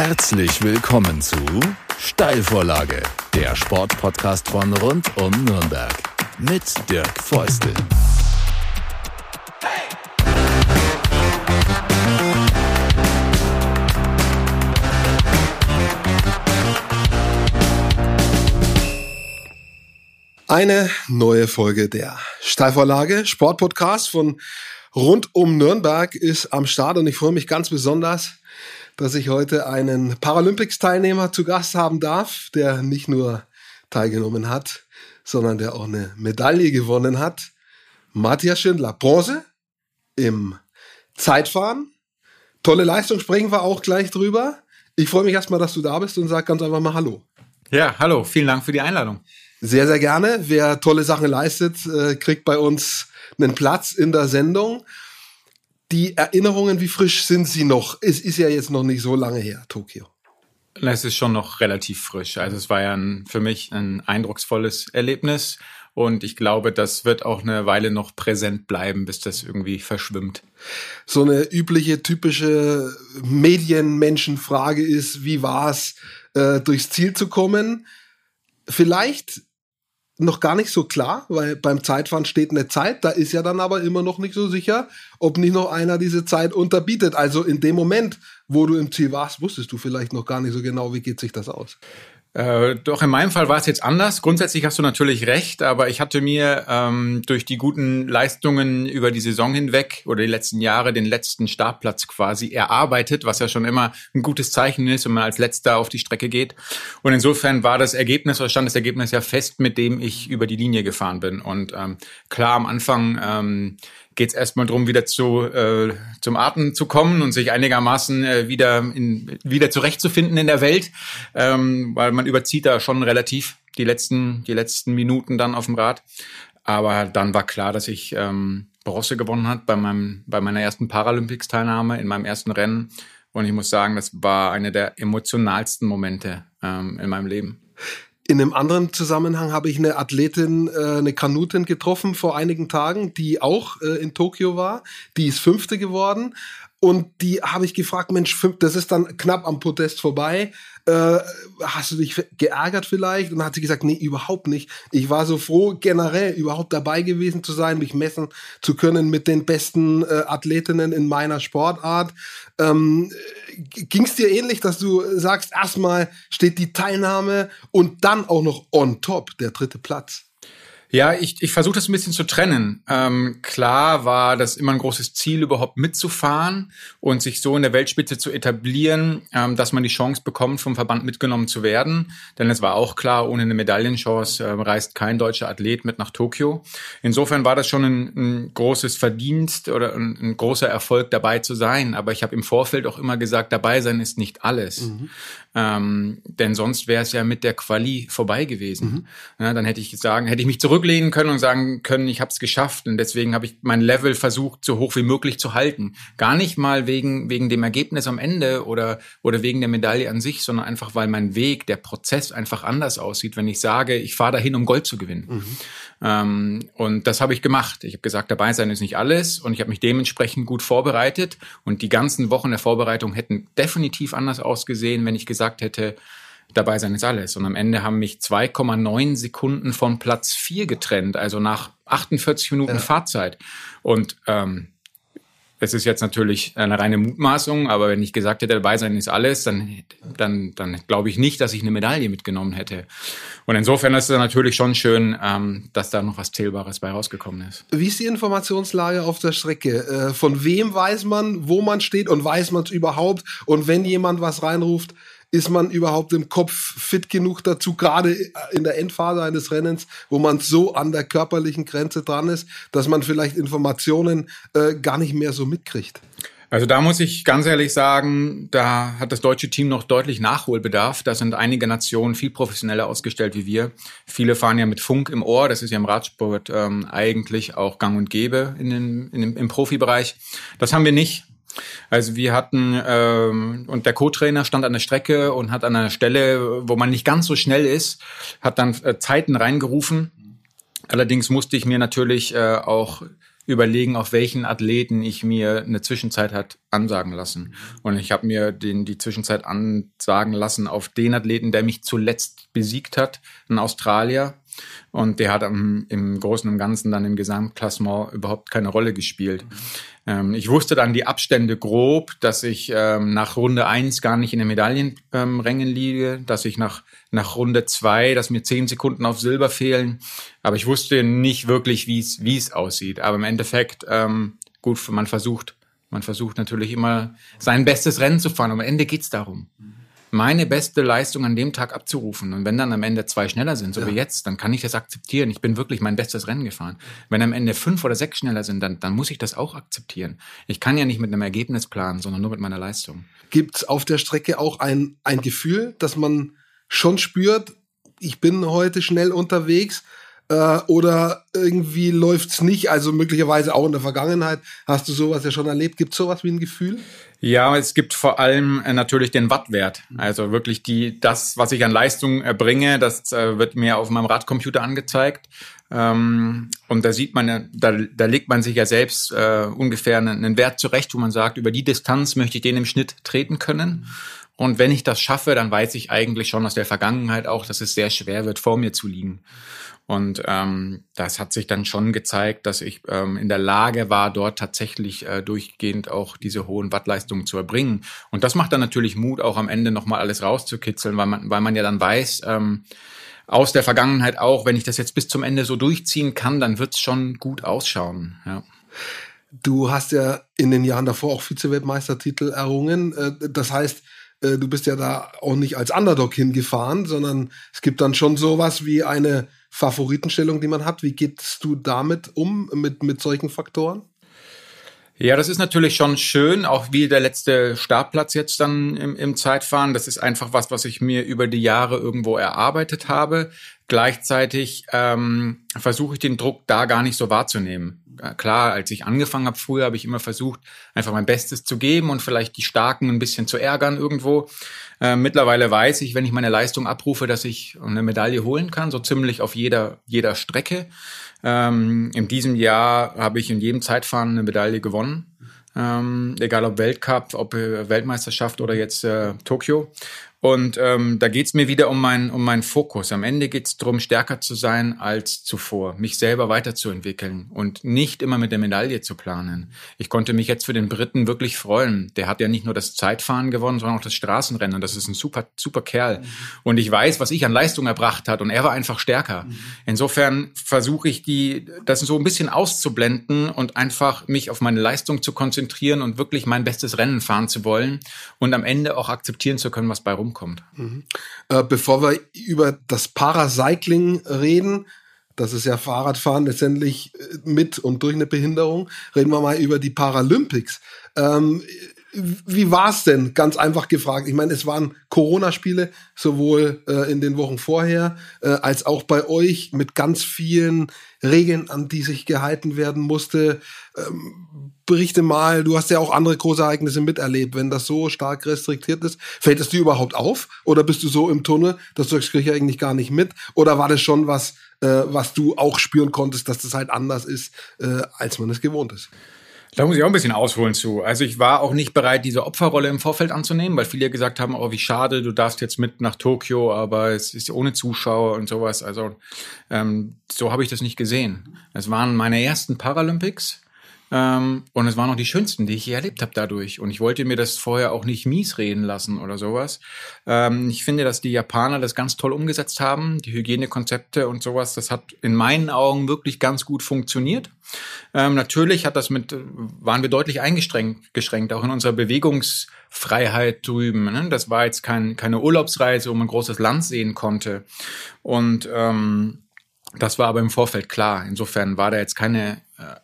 Herzlich willkommen zu Steilvorlage, der Sportpodcast von rund um Nürnberg mit Dirk Feustel. Eine neue Folge der Steilvorlage, Sportpodcast von rund um Nürnberg ist am Start und ich freue mich ganz besonders, dass ich heute einen Paralympics-Teilnehmer zu Gast haben darf, der nicht nur teilgenommen hat, sondern der auch eine Medaille gewonnen hat. Matthias Schindler, Bronze im Zeitfahren. Tolle Leistung, sprechen wir auch gleich drüber. Ich freue mich erstmal, dass du da bist und sag ganz einfach mal Hallo. Ja, hallo, vielen Dank für die Einladung. Sehr, sehr gerne. Wer tolle Sachen leistet, äh, kriegt bei uns einen Platz in der Sendung. Die Erinnerungen, wie frisch sind sie noch? Es ist ja jetzt noch nicht so lange her, Tokio. Es ist schon noch relativ frisch. Also es war ja ein, für mich ein eindrucksvolles Erlebnis. Und ich glaube, das wird auch eine Weile noch präsent bleiben, bis das irgendwie verschwimmt. So eine übliche, typische Medienmenschenfrage ist, wie war es, äh, durchs Ziel zu kommen? Vielleicht noch gar nicht so klar, weil beim Zeitfahren steht eine Zeit, da ist ja dann aber immer noch nicht so sicher, ob nicht noch einer diese Zeit unterbietet. Also in dem Moment, wo du im Ziel warst, wusstest du vielleicht noch gar nicht so genau, wie geht sich das aus. Äh, doch in meinem Fall war es jetzt anders. Grundsätzlich hast du natürlich recht, aber ich hatte mir ähm, durch die guten Leistungen über die Saison hinweg oder die letzten Jahre den letzten Startplatz quasi erarbeitet, was ja schon immer ein gutes Zeichen ist, wenn man als Letzter auf die Strecke geht. Und insofern war das Ergebnis oder stand das Ergebnis ja fest, mit dem ich über die Linie gefahren bin. Und ähm, klar, am Anfang ähm, geht es erstmal darum, wieder zu, äh, zum Atmen zu kommen und sich einigermaßen äh, wieder, in, wieder zurechtzufinden in der Welt, ähm, weil man überzieht da schon relativ die letzten, die letzten Minuten dann auf dem Rad. Aber dann war klar, dass ich ähm, Bronze gewonnen hat bei, meinem, bei meiner ersten Paralympics-Teilnahme in meinem ersten Rennen. Und ich muss sagen, das war eine der emotionalsten Momente ähm, in meinem Leben. In einem anderen Zusammenhang habe ich eine Athletin, äh, eine Kanutin getroffen vor einigen Tagen, die auch äh, in Tokio war. Die ist Fünfte geworden. Und die habe ich gefragt, Mensch, das ist dann knapp am Podest vorbei. Äh, hast du dich geärgert vielleicht? Und dann hat sie gesagt, nee, überhaupt nicht. Ich war so froh, generell überhaupt dabei gewesen zu sein, mich messen zu können mit den besten äh, Athletinnen in meiner Sportart. Ähm, Ging es dir ähnlich, dass du sagst, erstmal steht die Teilnahme und dann auch noch on top der dritte Platz? Ja, ich, ich versuche das ein bisschen zu trennen. Ähm, klar war das immer ein großes Ziel, überhaupt mitzufahren und sich so in der Weltspitze zu etablieren, ähm, dass man die Chance bekommt, vom Verband mitgenommen zu werden. Denn es war auch klar, ohne eine Medaillenchance äh, reist kein deutscher Athlet mit nach Tokio. Insofern war das schon ein, ein großes Verdienst oder ein, ein, großer Erfolg, dabei zu sein. Aber ich habe im Vorfeld auch immer gesagt, dabei sein ist nicht alles. Mhm. Ähm, denn sonst wäre es ja mit der Quali vorbei gewesen. Mhm. Ja, dann hätte ich sagen, hätte ich mich zurücklehnen können und sagen können, ich habe es geschafft. Und deswegen habe ich mein Level versucht, so hoch wie möglich zu halten. Gar nicht mal wegen, wegen dem Ergebnis am Ende oder, oder wegen der Medaille an sich, sondern einfach, weil mein Weg, der Prozess einfach anders aussieht, wenn ich sage, ich fahre dahin, um Gold zu gewinnen. Mhm. Ähm, und das habe ich gemacht. Ich habe gesagt, dabei sein ist nicht alles und ich habe mich dementsprechend gut vorbereitet. Und die ganzen Wochen der Vorbereitung hätten definitiv anders ausgesehen, wenn ich gesagt hätte, dabei sein ist alles. Und am Ende haben mich 2,9 Sekunden von Platz 4 getrennt, also nach 48 Minuten ja. Fahrzeit. Und ähm, es ist jetzt natürlich eine reine Mutmaßung, aber wenn ich gesagt hätte, dabei sein ist alles, dann, dann, dann glaube ich nicht, dass ich eine Medaille mitgenommen hätte. Und insofern ist es natürlich schon schön, ähm, dass da noch was Zählbares bei rausgekommen ist. Wie ist die Informationslage auf der Strecke? Äh, von wem weiß man, wo man steht und weiß man es überhaupt? Und wenn jemand was reinruft, ist man überhaupt im Kopf fit genug dazu, gerade in der Endphase eines Rennens, wo man so an der körperlichen Grenze dran ist, dass man vielleicht Informationen äh, gar nicht mehr so mitkriegt? Also da muss ich ganz ehrlich sagen, da hat das deutsche Team noch deutlich Nachholbedarf. Da sind einige Nationen viel professioneller ausgestellt wie wir. Viele fahren ja mit Funk im Ohr. Das ist ja im Radsport ähm, eigentlich auch gang und gäbe in den, in dem, im Profibereich. Das haben wir nicht. Also wir hatten ähm, und der Co-Trainer stand an der Strecke und hat an einer Stelle, wo man nicht ganz so schnell ist, hat dann äh, Zeiten reingerufen. Allerdings musste ich mir natürlich äh, auch überlegen, auf welchen Athleten ich mir eine Zwischenzeit hat ansagen lassen. Und ich habe mir den, die Zwischenzeit ansagen lassen auf den Athleten, der mich zuletzt besiegt hat, ein Australier. Und der hat im, im Großen und Ganzen dann im Gesamtklassement überhaupt keine Rolle gespielt. Ähm, ich wusste dann die Abstände grob, dass ich ähm, nach Runde eins gar nicht in den Medaillenrängen ähm, liege, dass ich nach, nach Runde zwei, dass mir zehn Sekunden auf Silber fehlen. Aber ich wusste nicht wirklich, wie es wie es aussieht. Aber im Endeffekt, ähm, gut, man versucht, man versucht natürlich immer sein bestes Rennen zu fahren. am Ende geht's darum meine beste Leistung an dem Tag abzurufen. Und wenn dann am Ende zwei schneller sind, so ja. wie jetzt, dann kann ich das akzeptieren. Ich bin wirklich mein bestes Rennen gefahren. Wenn am Ende fünf oder sechs schneller sind, dann, dann muss ich das auch akzeptieren. Ich kann ja nicht mit einem Ergebnis planen, sondern nur mit meiner Leistung. Gibt's auf der Strecke auch ein, ein Gefühl, dass man schon spürt, ich bin heute schnell unterwegs, äh, oder irgendwie läuft's nicht? Also möglicherweise auch in der Vergangenheit. Hast du sowas ja schon erlebt? Gibt sowas wie ein Gefühl? Ja, es gibt vor allem äh, natürlich den Wattwert. Also wirklich die, das, was ich an Leistung erbringe, das äh, wird mir auf meinem Radcomputer angezeigt. Ähm, und da sieht man, da, da legt man sich ja selbst äh, ungefähr einen, einen Wert zurecht, wo man sagt, über die Distanz möchte ich den im Schnitt treten können. Und wenn ich das schaffe, dann weiß ich eigentlich schon aus der Vergangenheit auch, dass es sehr schwer wird, vor mir zu liegen. Und ähm, das hat sich dann schon gezeigt, dass ich ähm, in der Lage war, dort tatsächlich äh, durchgehend auch diese hohen Wattleistungen zu erbringen. Und das macht dann natürlich Mut, auch am Ende nochmal alles rauszukitzeln, weil man, weil man ja dann weiß, ähm, aus der Vergangenheit auch, wenn ich das jetzt bis zum Ende so durchziehen kann, dann wird's schon gut ausschauen. Ja. Du hast ja in den Jahren davor auch Vize-Weltmeistertitel errungen. Äh, das heißt, äh, du bist ja da auch nicht als Underdog hingefahren, sondern es gibt dann schon sowas wie eine Favoritenstellung, die man hat. Wie gehst du damit um, mit, mit solchen Faktoren? Ja, das ist natürlich schon schön, auch wie der letzte Startplatz jetzt dann im, im Zeitfahren. Das ist einfach was, was ich mir über die Jahre irgendwo erarbeitet habe. Gleichzeitig ähm, versuche ich den Druck da gar nicht so wahrzunehmen. Klar, als ich angefangen habe früher, habe ich immer versucht, einfach mein Bestes zu geben und vielleicht die Starken ein bisschen zu ärgern irgendwo. Äh, mittlerweile weiß ich, wenn ich meine Leistung abrufe, dass ich eine Medaille holen kann, so ziemlich auf jeder, jeder Strecke. Ähm, in diesem Jahr habe ich in jedem Zeitfahren eine Medaille gewonnen. Ähm, egal ob Weltcup, ob äh, Weltmeisterschaft oder jetzt äh, Tokio. Und ähm, da geht's mir wieder um, mein, um meinen Fokus. Am Ende geht's darum, stärker zu sein als zuvor, mich selber weiterzuentwickeln und nicht immer mit der Medaille zu planen. Ich konnte mich jetzt für den Briten wirklich freuen. Der hat ja nicht nur das Zeitfahren gewonnen, sondern auch das Straßenrennen. Das ist ein super, super Kerl. Mhm. Und ich weiß, was ich an Leistung erbracht hat und er war einfach stärker. Mhm. Insofern versuche ich die, das so ein bisschen auszublenden und einfach mich auf meine Leistung zu konzentrieren und wirklich mein bestes Rennen fahren zu wollen und am Ende auch akzeptieren zu können, was bei rum rumkommt. Mhm. Äh, bevor wir über das Paracycling reden, das ist ja Fahrradfahren letztendlich äh, mit und durch eine Behinderung, reden wir mal über die Paralympics. Ähm, wie war's denn? Ganz einfach gefragt. Ich meine, es waren Corona-Spiele, sowohl äh, in den Wochen vorher äh, als auch bei euch mit ganz vielen Regeln, an die sich gehalten werden musste. Ähm, berichte mal, du hast ja auch andere große Ereignisse miterlebt. Wenn das so stark restriktiert ist, fällt es dir überhaupt auf? Oder bist du so im Tunnel, dass du das krieg ich eigentlich gar nicht mit? Oder war das schon was, äh, was du auch spüren konntest, dass das halt anders ist, äh, als man es gewohnt ist? Da muss ich auch ein bisschen ausholen zu. Also ich war auch nicht bereit, diese Opferrolle im Vorfeld anzunehmen, weil viele gesagt haben, oh, wie schade, du darfst jetzt mit nach Tokio, aber es ist ohne Zuschauer und sowas. Also ähm, so habe ich das nicht gesehen. Es waren meine ersten Paralympics ähm, und es waren auch die schönsten, die ich je erlebt habe dadurch. Und ich wollte mir das vorher auch nicht mies reden lassen oder sowas. Ähm, ich finde, dass die Japaner das ganz toll umgesetzt haben. Die Hygienekonzepte und sowas, das hat in meinen Augen wirklich ganz gut funktioniert. Ähm, natürlich hat das mit, waren wir deutlich eingeschränkt, geschränkt, auch in unserer Bewegungsfreiheit drüben. Ne? Das war jetzt kein, keine Urlaubsreise, wo man ein großes Land sehen konnte. Und ähm, das war aber im Vorfeld klar. Insofern war da jetzt keine äh,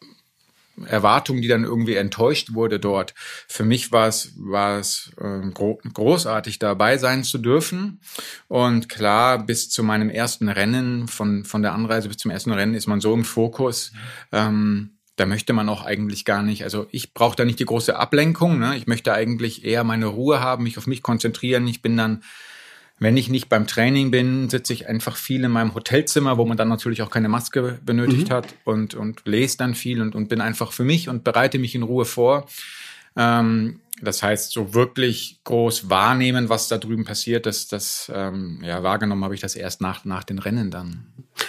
Erwartung, die dann irgendwie enttäuscht wurde dort. Für mich war es, war es äh, gro großartig dabei sein zu dürfen. Und klar, bis zu meinem ersten Rennen, von, von der Anreise bis zum ersten Rennen ist man so im Fokus. Ähm, da möchte man auch eigentlich gar nicht. Also ich brauche da nicht die große Ablenkung. Ne? Ich möchte eigentlich eher meine Ruhe haben, mich auf mich konzentrieren. Ich bin dann Wenn ich nicht beim Training bin, sitze ich einfach viel in meinem Hotelzimmer, wo man dann natürlich auch keine Maske benötigt mhm. hat und, und lese dann viel und, und bin einfach für mich und bereite mich in Ruhe vor. Ähm, das heißt, so wirklich groß wahrnehmen, was da drüben passiert, das, das ähm, ja, wahrgenommen habe ich das erst nach, nach den Rennen dann.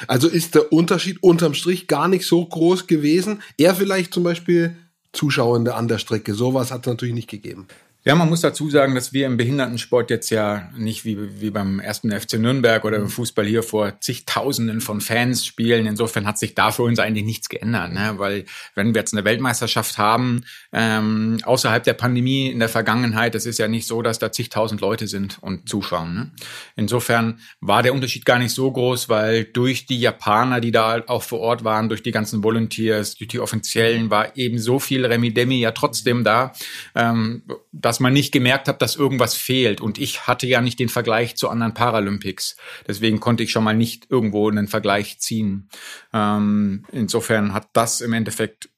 Also ist der Unterschied unterm Strich gar nicht so groß gewesen. Er vielleicht zum Beispiel Zuschauende an der Strecke. Sowas hat es natürlich nicht gegeben. Ja, man muss dazu sagen, dass wir im Behindertensport jetzt ja nicht wie, wie beim ersten FC Nürnberg oder im Fußball hier vor zigtausenden von Fans spielen. Insofern hat sich da für uns eigentlich nichts geändert, ne? weil wenn wir jetzt eine Weltmeisterschaft haben, ähm, außerhalb der Pandemie in der Vergangenheit, das ist ja nicht so, dass da zigtausend Leute sind und zuschauen. Ne? Insofern war der Unterschied gar nicht so groß, weil durch die Japaner, die da auch vor Ort waren, durch die ganzen Volunteers, durch die Offiziellen, war eben so viel Remi-Demi ja trotzdem da, ähm, dass dass man nicht gemerkt hat, dass irgendwas fehlt. Und ich hatte ja nicht den Vergleich zu anderen Paralympics. Deswegen konnte ich schon mal nicht irgendwo einen Vergleich ziehen. Ähm, insofern hat das im Endeffekt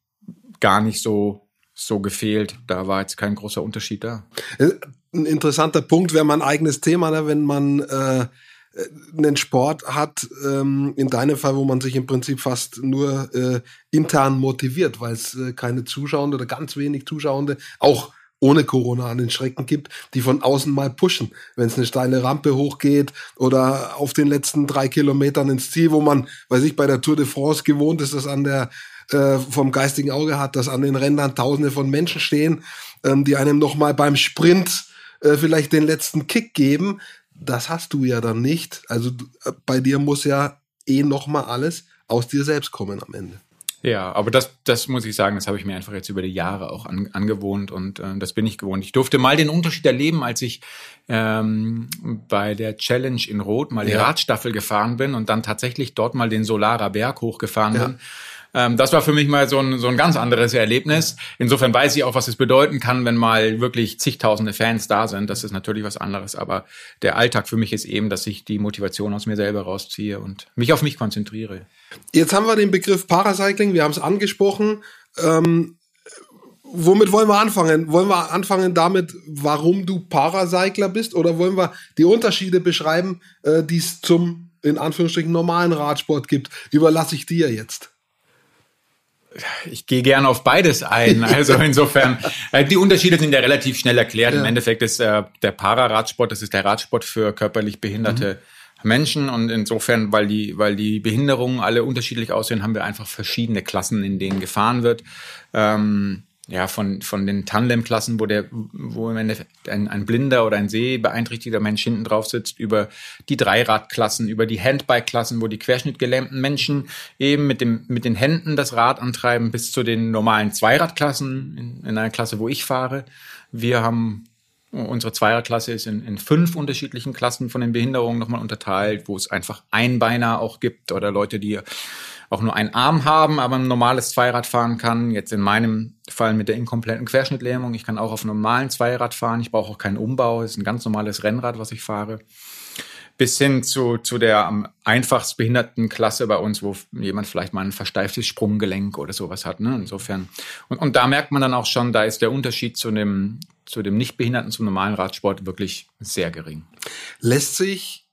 gar nicht so, so gefehlt. Da war jetzt kein großer Unterschied da. Äh, ein interessanter Punkt wäre mein eigenes Thema, ne? wenn man äh, einen Sport hat, ähm, in deinem Fall, wo man sich im Prinzip fast nur äh, intern motiviert, weil es äh, keine Zuschauende oder ganz wenig Zuschauende, auch ohne Corona an den Schrecken gibt, die von außen mal pushen, wenn es eine steile Rampe hochgeht oder auf den letzten drei Kilometern ins Ziel, wo man, weiß ich, bei der Tour de France gewohnt ist, das an der äh, vom geistigen Auge hat, dass an den Rändern Tausende von Menschen stehen, ähm, die einem noch mal beim Sprint äh, vielleicht den letzten Kick geben. Das hast du ja dann nicht. Also äh, bei dir muss ja eh noch mal alles aus dir selbst kommen am Ende. Ja, aber das, das muss ich sagen, das habe ich mir einfach jetzt über die Jahre auch an, angewohnt und äh, das bin ich gewohnt. Ich durfte mal den Unterschied erleben, als ich ähm, bei der Challenge in Rot mal die Radstaffel gefahren bin und dann tatsächlich dort mal den Solarer Berg hochgefahren ja. bin. Ähm, das war für mich mal so ein, so ein ganz anderes Erlebnis. Insofern weiß ich auch, was es bedeuten kann, wenn mal wirklich zigtausende Fans da sind. Das ist natürlich was anderes. Aber der Alltag für mich ist eben, dass ich die Motivation aus mir selber rausziehe und mich auf mich konzentriere. Jetzt haben wir den Begriff Paracycling, wir haben es angesprochen. Ähm, womit wollen wir anfangen? Wollen wir anfangen damit, warum du Paracycler bist? Oder wollen wir die Unterschiede beschreiben, äh, die es zum, in Anführungsstrichen, normalen Radsport gibt? Überlasse ich dir jetzt ich gehe gerne auf beides ein. Also insofern, äh, die Unterschiede sind ja relativ schnell erklärt. Ja. Im Endeffekt ist äh, der Pararadsport, das ist der Radsport für körperlich behinderte mhm. Menschen. Und insofern, weil die, weil die Behinderungen alle unterschiedlich aussehen, haben wir einfach verschiedene Klassen, in denen gefahren wird. Ähm, ja, von, von den Tandem-Klassen, wo der, wo im Endeffekt ein, ein blinder oder ein sehbeeinträchtigter Mensch hinten drauf sitzt, über die Dreiradklassen, über die Handbike-Klassen, wo die querschnittgelähmten Menschen eben mit dem, mit den Händen das Rad antreiben, bis zu den normalen Zweiradklassen, in, in einer Klasse, wo ich fahre. Wir haben Unsere Zweierklasse ist in, in fünf unterschiedlichen Klassen von den Behinderungen nochmal unterteilt, wo es einfach Einbeiner auch gibt oder Leute, die auch nur einen Arm haben, aber ein normales Zweirad fahren kann. Jetzt in meinem Fall mit der inkompletten Querschnittlähmung. Ich kann auch auf normalen Zweirad fahren. Ich brauche auch keinen Umbau. Es ist ein ganz normales Rennrad, was ich fahre. Bis hin zu, zu der am einfachst behinderten Klasse bei uns, wo jemand vielleicht mal ein versteiftes Sprunggelenk oder sowas hat. Ne? Insofern. Und, und da merkt man dann auch schon, da ist der Unterschied zu dem, zu dem Nichtbehinderten, zum normalen Radsport wirklich sehr gering. Lässt sich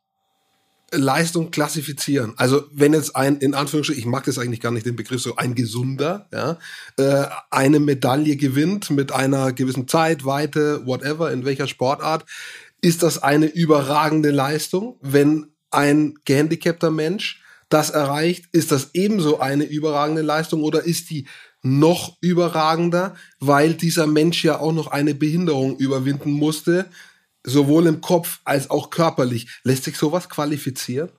Leistung klassifizieren. Also wenn jetzt ein, in Anführungsstrichen, ich mag das eigentlich gar nicht den Begriff, so ein Gesunder, ja, äh, eine Medaille gewinnt mit einer gewissen Zeit, Weite, whatever, in welcher Sportart, ist das eine überragende Leistung. Wenn ein gehandicapter Mensch das erreicht, ist das ebenso eine überragende Leistung oder ist die noch überragender, weil dieser Mensch ja auch noch eine Behinderung überwinden musste, sowohl im Kopf als auch körperlich. Lässt sich sowas qualifizieren?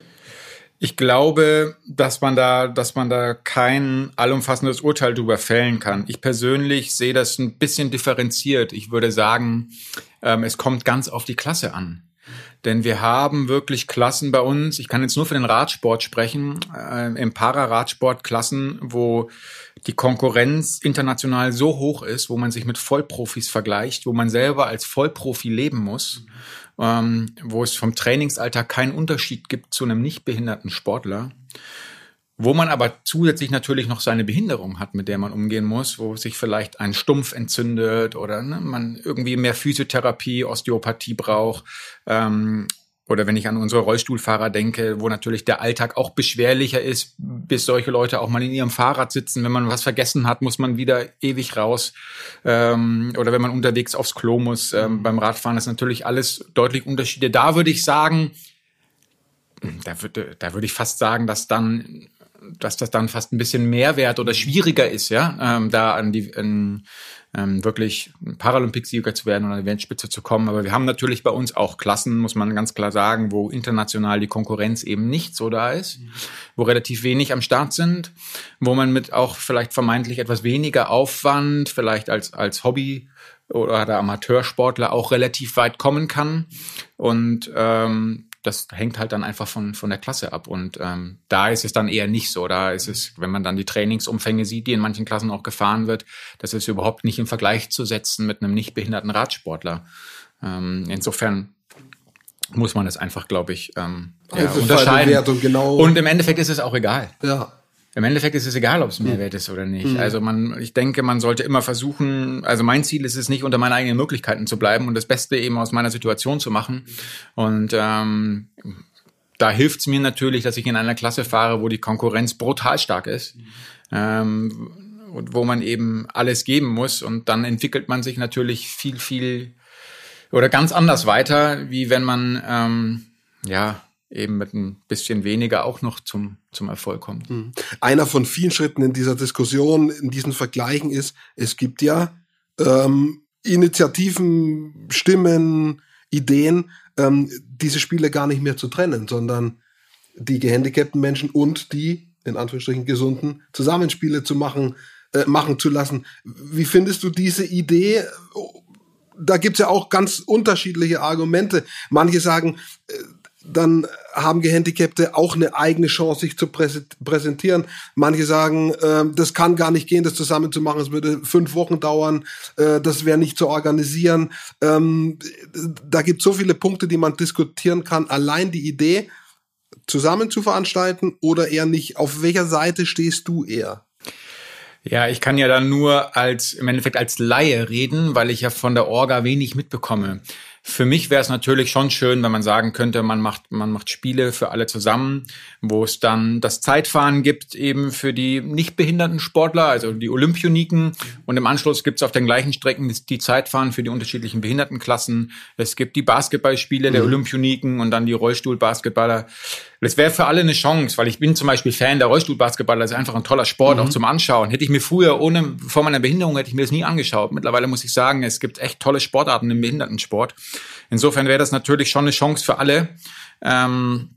Ich glaube, dass man da, dass man da kein allumfassendes Urteil darüber fällen kann. Ich persönlich sehe das ein bisschen differenziert. Ich würde sagen, ähm, es kommt ganz auf die Klasse an. Denn wir haben wirklich Klassen bei uns. Ich kann jetzt nur für den Radsport sprechen. Äh, Im Pararadsport Klassen, wo die Konkurrenz international so hoch ist, wo man sich mit Vollprofis vergleicht, wo man selber als Vollprofi leben muss, ähm, wo es vom Trainingsalltag keinen Unterschied gibt zu einem nicht behinderten Sportler, wo man aber zusätzlich natürlich noch seine Behinderung hat, mit der man umgehen muss, wo sich vielleicht ein Stumpf entzündet oder ne, man irgendwie mehr Physiotherapie, Osteopathie braucht. Ähm, oder wenn ich an unsere Rollstuhlfahrer denke, wo natürlich der Alltag auch beschwerlicher ist, bis solche Leute auch mal in ihrem Fahrrad sitzen. Wenn man was vergessen hat, muss man wieder ewig raus. Ähm, oder wenn man unterwegs aufs Klo muss. Ähm, beim Radfahren ist natürlich alles deutlich Unterschiede. Da würde ich sagen, da würde, da würde ich fast sagen, dass dann dass das dann fast ein bisschen mehr wert oder schwieriger ist, ja, ähm, da an die an, ähm, wirklich Paralympicsieger zu werden oder an die Weltspitze zu kommen. Aber wir haben natürlich bei uns auch Klassen, muss man ganz klar sagen, wo international die Konkurrenz eben nicht so da ist, mhm. wo relativ wenig am Start sind, wo man mit auch vielleicht vermeintlich etwas weniger Aufwand, vielleicht als, als Hobby oder der Amateursportler auch relativ weit kommen kann. Und ähm, das hängt halt dann einfach von, von der Klasse ab. Und ähm, da ist es dann eher nicht so. Da ist es, wenn man dann die Trainingsumfänge sieht, die in manchen Klassen auch gefahren wird, das ist überhaupt nicht im Vergleich zu setzen mit einem nicht behinderten Radsportler. Ähm, insofern muss man es einfach, glaube ich, ähm, ja, unterscheiden. Genau. Und im Endeffekt ist es auch egal. Ja. Im Endeffekt ist es egal, ob es mehr wert ist oder nicht. Mhm. Also man, ich denke, man sollte immer versuchen, also mein Ziel ist es nicht, unter meinen eigenen Möglichkeiten zu bleiben und das Beste eben aus meiner Situation zu machen. Und ähm, da hilft es mir natürlich, dass ich in einer Klasse fahre, wo die Konkurrenz brutal stark ist. Ähm, und wo man eben alles geben muss. Und dann entwickelt man sich natürlich viel, viel oder ganz anders weiter, wie wenn man ähm, ja eben mit ein bisschen weniger auch noch zum, zum Erfolg kommt. Mhm. Einer von vielen Schritten in dieser Diskussion, in diesen Vergleichen ist, es gibt ja ähm, Initiativen, Stimmen, Ideen, ähm, diese Spiele gar nicht mehr zu trennen, sondern die gehandicapten Menschen und die, in Anführungsstrichen, gesunden Zusammenspiele zu machen, äh, machen zu lassen. Wie findest du diese Idee? Da gibt's ja auch ganz unterschiedliche Argumente. Manche sagen, äh, dann haben Gehandicapte auch eine eigene Chance, sich zu präsentieren. Manche sagen, äh, das kann gar nicht gehen, das zusammen zu machen. Es würde fünf Wochen dauern. Äh, das wäre nicht zu organisieren. Ähm, da gibt es so viele Punkte, die man diskutieren kann. Allein die Idee, zusammen zu veranstalten oder eher nicht. Auf welcher Seite stehst du eher? Ja, ich kann ja dann nur als im Endeffekt als Laie reden, weil ich ja von der Orga wenig mitbekomme. Für mich wäre es natürlich schon schön, wenn man sagen könnte, man macht, man macht Spiele für alle zusammen, wo es dann das Zeitfahren gibt, eben für die nicht behinderten Sportler, also die Olympioniken. Und im Anschluss gibt es auf den gleichen Strecken die Zeitfahren für die unterschiedlichen Behindertenklassen. Es gibt die Basketballspiele mhm. der Olympioniken und dann die Rollstuhlbasketballer. Das wäre für alle eine Chance, weil ich bin zum Beispiel Fan der Rollstuhlbasketballer. Das ist einfach ein toller Sport, mhm. auch zum Anschauen. Hätte ich mir früher ohne, vor meiner Behinderung hätte ich mir das nie angeschaut. Mittlerweile muss ich sagen, es gibt echt tolle Sportarten im Behindertensport. Insofern wäre das natürlich schon eine Chance für alle. Ähm,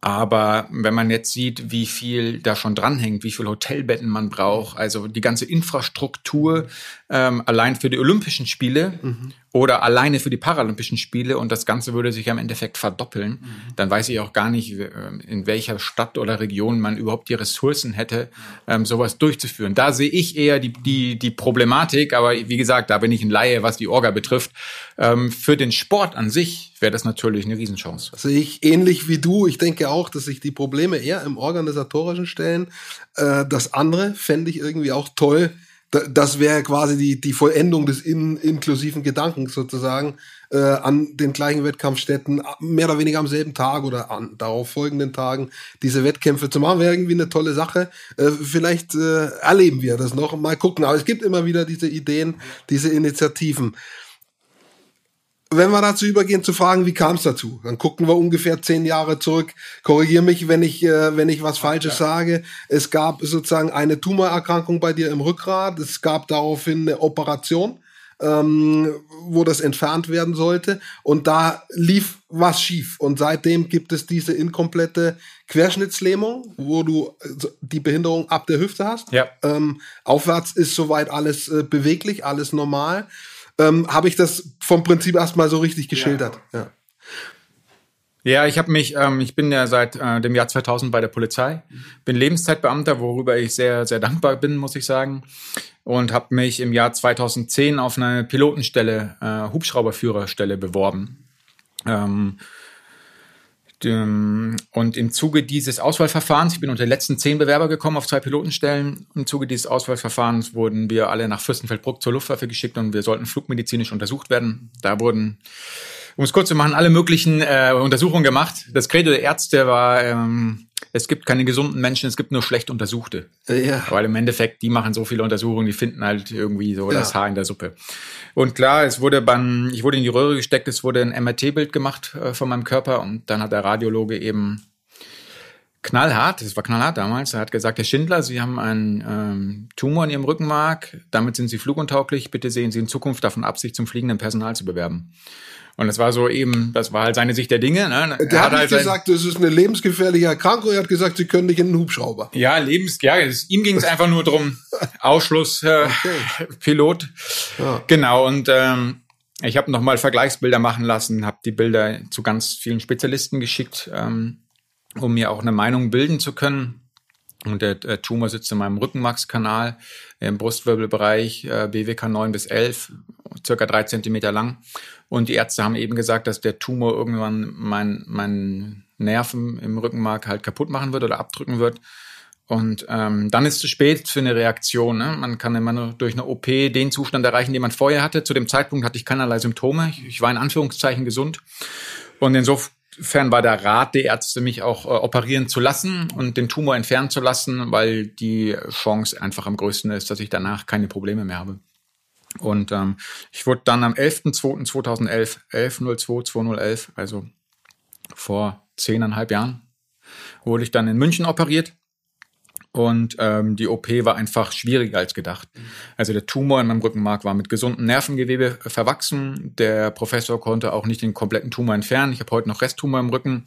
aber wenn man jetzt sieht, wie viel da schon dranhängt, wie viel Hotelbetten man braucht, also die ganze Infrastruktur ähm, allein für die Olympischen Spiele mhm oder alleine für die Paralympischen Spiele und das Ganze würde sich am Endeffekt verdoppeln, mhm. dann weiß ich auch gar nicht, ähm, in welcher Stadt oder Region man überhaupt die Ressourcen hätte, ähm, sowas durchzuführen. Da sehe ich eher die, die, die Problematik, aber wie gesagt, da bin ich ein Laie, was die Orga betrifft. Ähm, für den Sport an sich wäre das natürlich eine Riesenchance. Sehe ich ähnlich wie du. Ich denke auch, dass sich die Probleme eher im Organisatorischen stellen. Äh, das andere fände ich irgendwie auch toll, das wäre quasi die, die Vollendung des in, inklusiven Gedankens sozusagen äh, an den gleichen Wettkampfstätten, mehr oder weniger am selben Tag oder an darauf folgenden Tagen diese Wettkämpfe zu machen, wäre irgendwie eine tolle Sache. Äh, vielleicht äh, erleben wir das noch, mal gucken. Aber es gibt immer wieder diese Ideen, diese Initiativen wenn wir dazu übergehen zu fragen, wie kam es dazu, dann gucken wir ungefähr zehn Jahre zurück. Korrigiere mich, wenn ich äh, wenn ich was Falsches ja. sage. Es gab sozusagen eine Tumorerkrankung bei dir im Rückgrat. Es gab daraufhin eine Operation, ähm, wo das entfernt werden sollte. Und da lief was schief. Und seitdem gibt es diese inkomplette Querschnittslähmung, wo du äh, die Behinderung ab der Hüfte hast. Ja. Ähm, aufwärts ist soweit alles äh, beweglich, alles normal ähm, habe ich das vom Prinzip erstmal so richtig geschildert. Ja. ja. Ja, ich habe mich, ähm, ich bin ja seit äh, dem Jahr 2000 bei der Polizei, bin Lebenszeitbeamter, worüber ich sehr, sehr dankbar bin, muss ich sagen, und habe mich im Jahr 2010 auf eine Pilotenstelle, äh, Hubschrauberführerstelle beworben. Ähm, und im Zuge dieses Auswahlverfahrens, ich bin unter den letzten zehn Bewerber gekommen auf zwei Pilotenstellen, im Zuge dieses Auswahlverfahrens wurden wir alle nach Fürstenfeldbruck zur Luftwaffe geschickt und wir sollten flugmedizinisch untersucht werden. Da wurden um es kurz zu machen, alle möglichen äh, Untersuchungen gemacht. Das Credo der Ärzte war, ähm, es gibt keine gesunden Menschen, es gibt nur schlecht Untersuchte. Ja. Weil im Endeffekt, die machen so viele Untersuchungen, die finden halt irgendwie so ja. das Haar in der Suppe. Und klar, es wurde beim, ich wurde in die Röhre gesteckt, es wurde ein MRT-Bild gemacht äh, von meinem Körper und dann hat der Radiologe eben knallhart, das war knallhart damals, er hat gesagt, Herr Schindler, Sie haben einen ähm, Tumor in Ihrem Rückenmark, damit sind Sie fluguntauglich, bitte sehen Sie in Zukunft davon ab, sich zum fliegenden Personal zu bewerben. Und das war so eben, das war halt seine Sicht der Dinge. Ne? Der hat, hat halt gesagt, das ist eine lebensgefährliche Erkrankung. Er hat gesagt, Sie können nicht in den Hubschrauber. Ja, lebens, ja, es, ihm ging es einfach nur drum, Ausschluss, äh, okay. Pilot. Ja. Genau, und ähm, ich habe nochmal Vergleichsbilder machen lassen, habe die Bilder zu ganz vielen Spezialisten geschickt. Ähm, um mir auch eine Meinung bilden zu können. Und der, der Tumor sitzt in meinem Rückenmarkskanal im Brustwirbelbereich, äh, BWK 9 bis 11, circa drei Zentimeter lang. Und die Ärzte haben eben gesagt, dass der Tumor irgendwann meinen mein Nerven im Rückenmark halt kaputt machen wird oder abdrücken wird. Und ähm, dann ist es zu spät für eine Reaktion. Ne? Man kann immer nur durch eine OP den Zustand erreichen, den man vorher hatte. Zu dem Zeitpunkt hatte ich keinerlei Symptome. Ich, ich war in Anführungszeichen gesund. Und insofern Insofern war der Rat der Ärzte, mich auch äh, operieren zu lassen und den Tumor entfernen zu lassen, weil die Chance einfach am größten ist, dass ich danach keine Probleme mehr habe. Und ähm, ich wurde dann am 11.02.2011, 11.02.2011, also vor zehneinhalb Jahren, wurde ich dann in München operiert und ähm, die OP war einfach schwieriger als gedacht. Also der Tumor in meinem Rückenmark war mit gesundem Nervengewebe verwachsen. Der Professor konnte auch nicht den kompletten Tumor entfernen. Ich habe heute noch Resttumor im Rücken.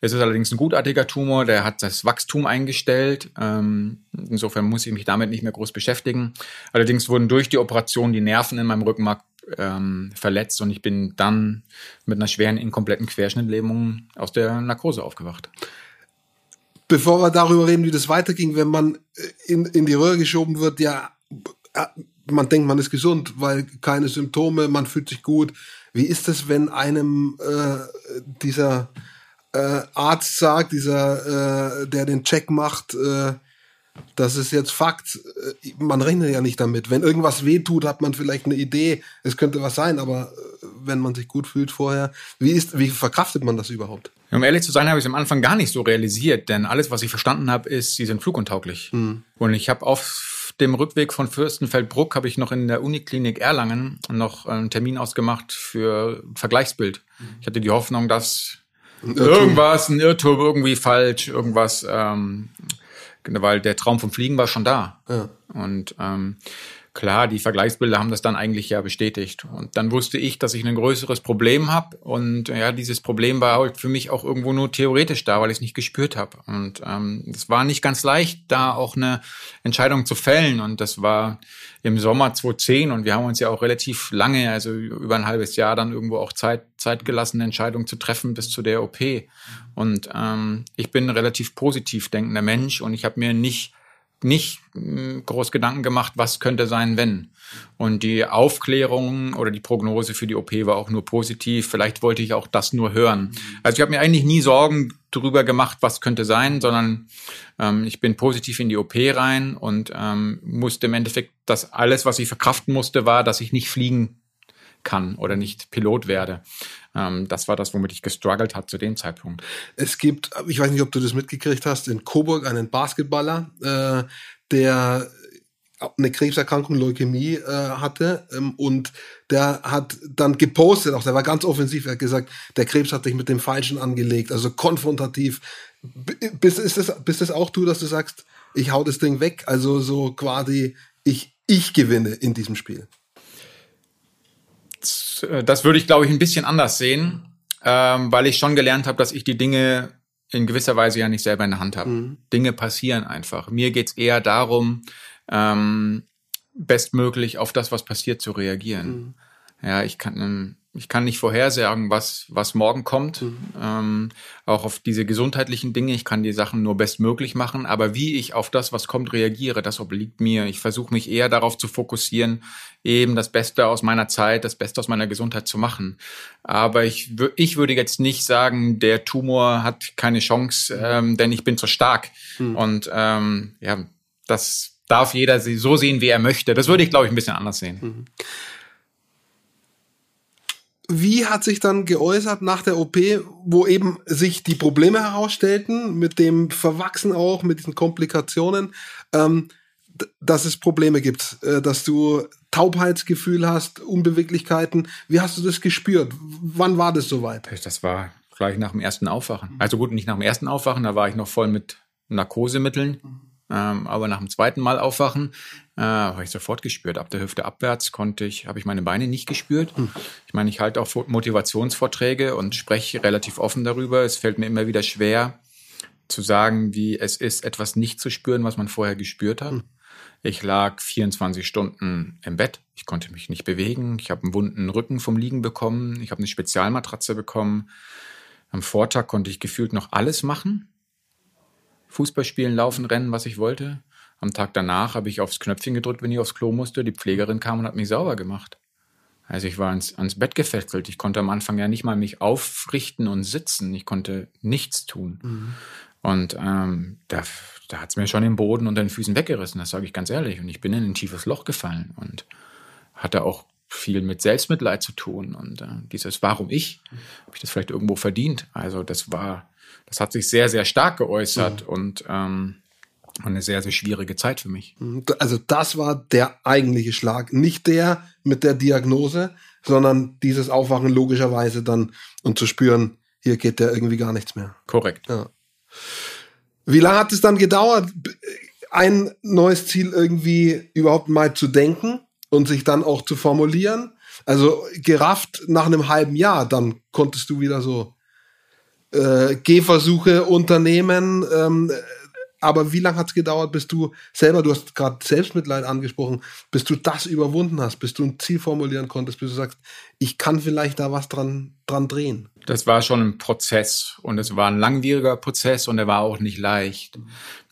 Es ist allerdings ein gutartiger Tumor, der hat das Wachstum eingestellt. Ähm, insofern muss ich mich damit nicht mehr groß beschäftigen. Allerdings wurden durch die Operation die Nerven in meinem Rückenmark ähm, verletzt und ich bin dann mit einer schweren inkompletten Querschnittlähmung aus der Narkose aufgewacht bevor wir darüber reden, wie das weiterging, wenn man äh, in, in die Röhre geschoben wird, ja, äh, man denkt, man ist gesund, weil keine Symptome, man fühlt sich gut. Wie ist es, wenn einem äh, dieser äh, Arzt sagt, dieser, äh, der den Check macht, äh, das ist jetzt Fakt. Äh, man rechnet ja nicht damit. Wenn irgendwas wehtut, hat man vielleicht eine Idee, es könnte was sein, aber wenn man sich gut fühlt vorher, wie ist, wie verkraftet man das überhaupt? Um ehrlich zu sein, habe ich es am Anfang gar nicht so realisiert, denn alles, was ich verstanden habe, ist, sie sind fluguntauglich. Mhm. Und ich habe auf dem Rückweg von Fürstenfeldbruck habe ich noch in der Uniklinik Erlangen noch einen Termin ausgemacht für Vergleichsbild. Mhm. Ich hatte die Hoffnung, dass ein irgendwas, ein Irrtum irgendwie falsch, irgendwas, ähm, weil der Traum vom Fliegen war schon da. Ja. Und ähm, klar, die Vergleichsbilder haben das dann eigentlich ja bestätigt. Und dann wusste ich, dass ich ein größeres Problem habe. Und ja, dieses Problem war halt für mich auch irgendwo nur theoretisch da, weil ich es nicht gespürt habe. Und ähm, es war nicht ganz leicht, da auch eine Entscheidung zu fällen. Und das war im Sommer 2010 und wir haben uns ja auch relativ lange, also über ein halbes Jahr dann irgendwo auch Zeit, Zeit gelassen, eine Entscheidung zu treffen bis zu der OP. Und ähm, ich bin ein relativ positiv denkender Mensch und ich habe mir nicht nicht hm, groß Gedanken gemacht, was könnte sein, wenn. Und die Aufklärung oder die Prognose für die OP war auch nur positiv. Vielleicht wollte ich auch das nur hören. Also ich habe mir eigentlich nie Sorgen darüber gemacht, was könnte sein, sondern ähm, ich bin positiv in die OP rein und ähm, musste im Endeffekt, das alles, was ich verkraften musste, war, dass ich nicht fliegen kann oder nicht Pilot werde. Ähm, das war das, womit ich gestruggelt hat zu dem Zeitpunkt. Es gibt, ich weiß nicht, ob du das mitgekriegt hast, in Coburg einen Basketballer, äh, der eine Krebserkrankung, Leukämie äh, hatte ähm, und der hat dann gepostet, auch der war ganz offensiv, er hat gesagt, der Krebs hat dich mit dem Falschen angelegt, also konfrontativ. Bist, ist das, bist das auch du, dass du sagst, ich hau das Ding weg, also so quasi, ich, ich gewinne in diesem Spiel? Äh, das würde ich, glaube ich, ein bisschen anders sehen, ähm, weil ich schon gelernt habe, dass ich die Dinge in gewisser Weise ja nicht selber in der Hand habe. Mhm. Dinge passieren einfach. Mir geht's eher darum, ähm, bestmöglich auf das, was passiert, zu reagieren. Mhm. Ja, ich kann, ähm, ich kann nicht vorhersagen, was, was morgen kommt. Mhm. Ähm, auch auf diese gesundheitlichen Dinge. Ich kann die Sachen nur bestmöglich machen. Aber wie ich auf das, was kommt, reagiere, das obliegt mir. Ich versuche mich eher darauf zu fokussieren, eben das Beste aus meiner Zeit, das Beste aus meiner Gesundheit zu machen. Aber ich, ich würde jetzt nicht sagen, der Tumor hat keine Chance, ähm, denn ich bin zu stark. Mhm. Und ähm, ja, das darf jeder so sehen, wie er möchte. Das würde ich, glaube ich, ein bisschen anders sehen. Mhm wie hat sich dann geäußert nach der OP, wo eben sich die Probleme herausstellten, mit dem Verwachsen auch, mit diesen Komplikationen, ähm, dass es Probleme gibt, äh, dass du Taubheitsgefühl hast, Unbeweglichkeiten. Wie hast du das gespürt? Wann war das soweit? Das war gleich nach dem ersten Aufwachen. Also gut, nicht nach dem ersten Aufwachen, da war ich noch voll mit Narkosemitteln. Ähm, aber nach dem zweiten Mal aufwachen äh, habe ich sofort gespürt. Ab der Hüfte abwärts konnte ich, habe ich meine Beine nicht gespürt. Hm. Ich meine, ich halte auch Motivationsvorträge und spreche relativ offen darüber. Es fällt mir immer wieder schwer zu sagen, wie es ist, etwas nicht zu spüren, was man vorher gespürt hat. Hm. Ich lag 24 Stunden im Bett. Ich konnte mich nicht bewegen. Ich habe einen wunden Rücken vom Liegen bekommen. Ich habe eine Spezialmatratze bekommen. Am Vortag konnte ich gefühlt noch alles machen. Fußball spielen, laufen, rennen, was ich wollte. Am Tag danach habe ich aufs Knöpfchen gedrückt, wenn ich aufs Klo musste. Die Pflegerin kam und hat mich sauber gemacht. Also ich war ans, ans Bett gefesselt. Ich konnte am Anfang ja nicht mal mich aufrichten und sitzen. Ich konnte nichts tun. Mhm. Und ähm, da, da hat es mir schon den Boden unter den Füßen weggerissen, das sage ich ganz ehrlich. Und ich bin in ein tiefes Loch gefallen und hatte auch viel mit Selbstmitleid zu tun. Und äh, dieses Warum ich, habe ich das vielleicht irgendwo verdient? Also das war das hat sich sehr, sehr stark geäußert mhm. und ähm, eine sehr, sehr schwierige Zeit für mich. Mhm. Also das war der eigentliche Schlag, nicht der mit der Diagnose, sondern dieses Aufwachen logischerweise dann und zu spüren, hier geht ja irgendwie gar nichts mehr. Korrekt. Ja. Wie lange hat es dann gedauert, ein neues Ziel irgendwie überhaupt mal zu denken und sich dann auch zu formulieren? Also gerafft nach einem halben Jahr, dann konntest du wieder so äh, Gehversuche unternehmen. Ähm, aber wie lange hat es gedauert, bis du selber, du hast gerade Selbstmitleid angesprochen, bis du das überwunden hast, bis du ein Ziel formulieren konntest, bis du sagst, ich kann vielleicht da was dran, dran drehen? Das war schon ein Prozess und es war ein langwieriger Prozess und er war auch nicht leicht.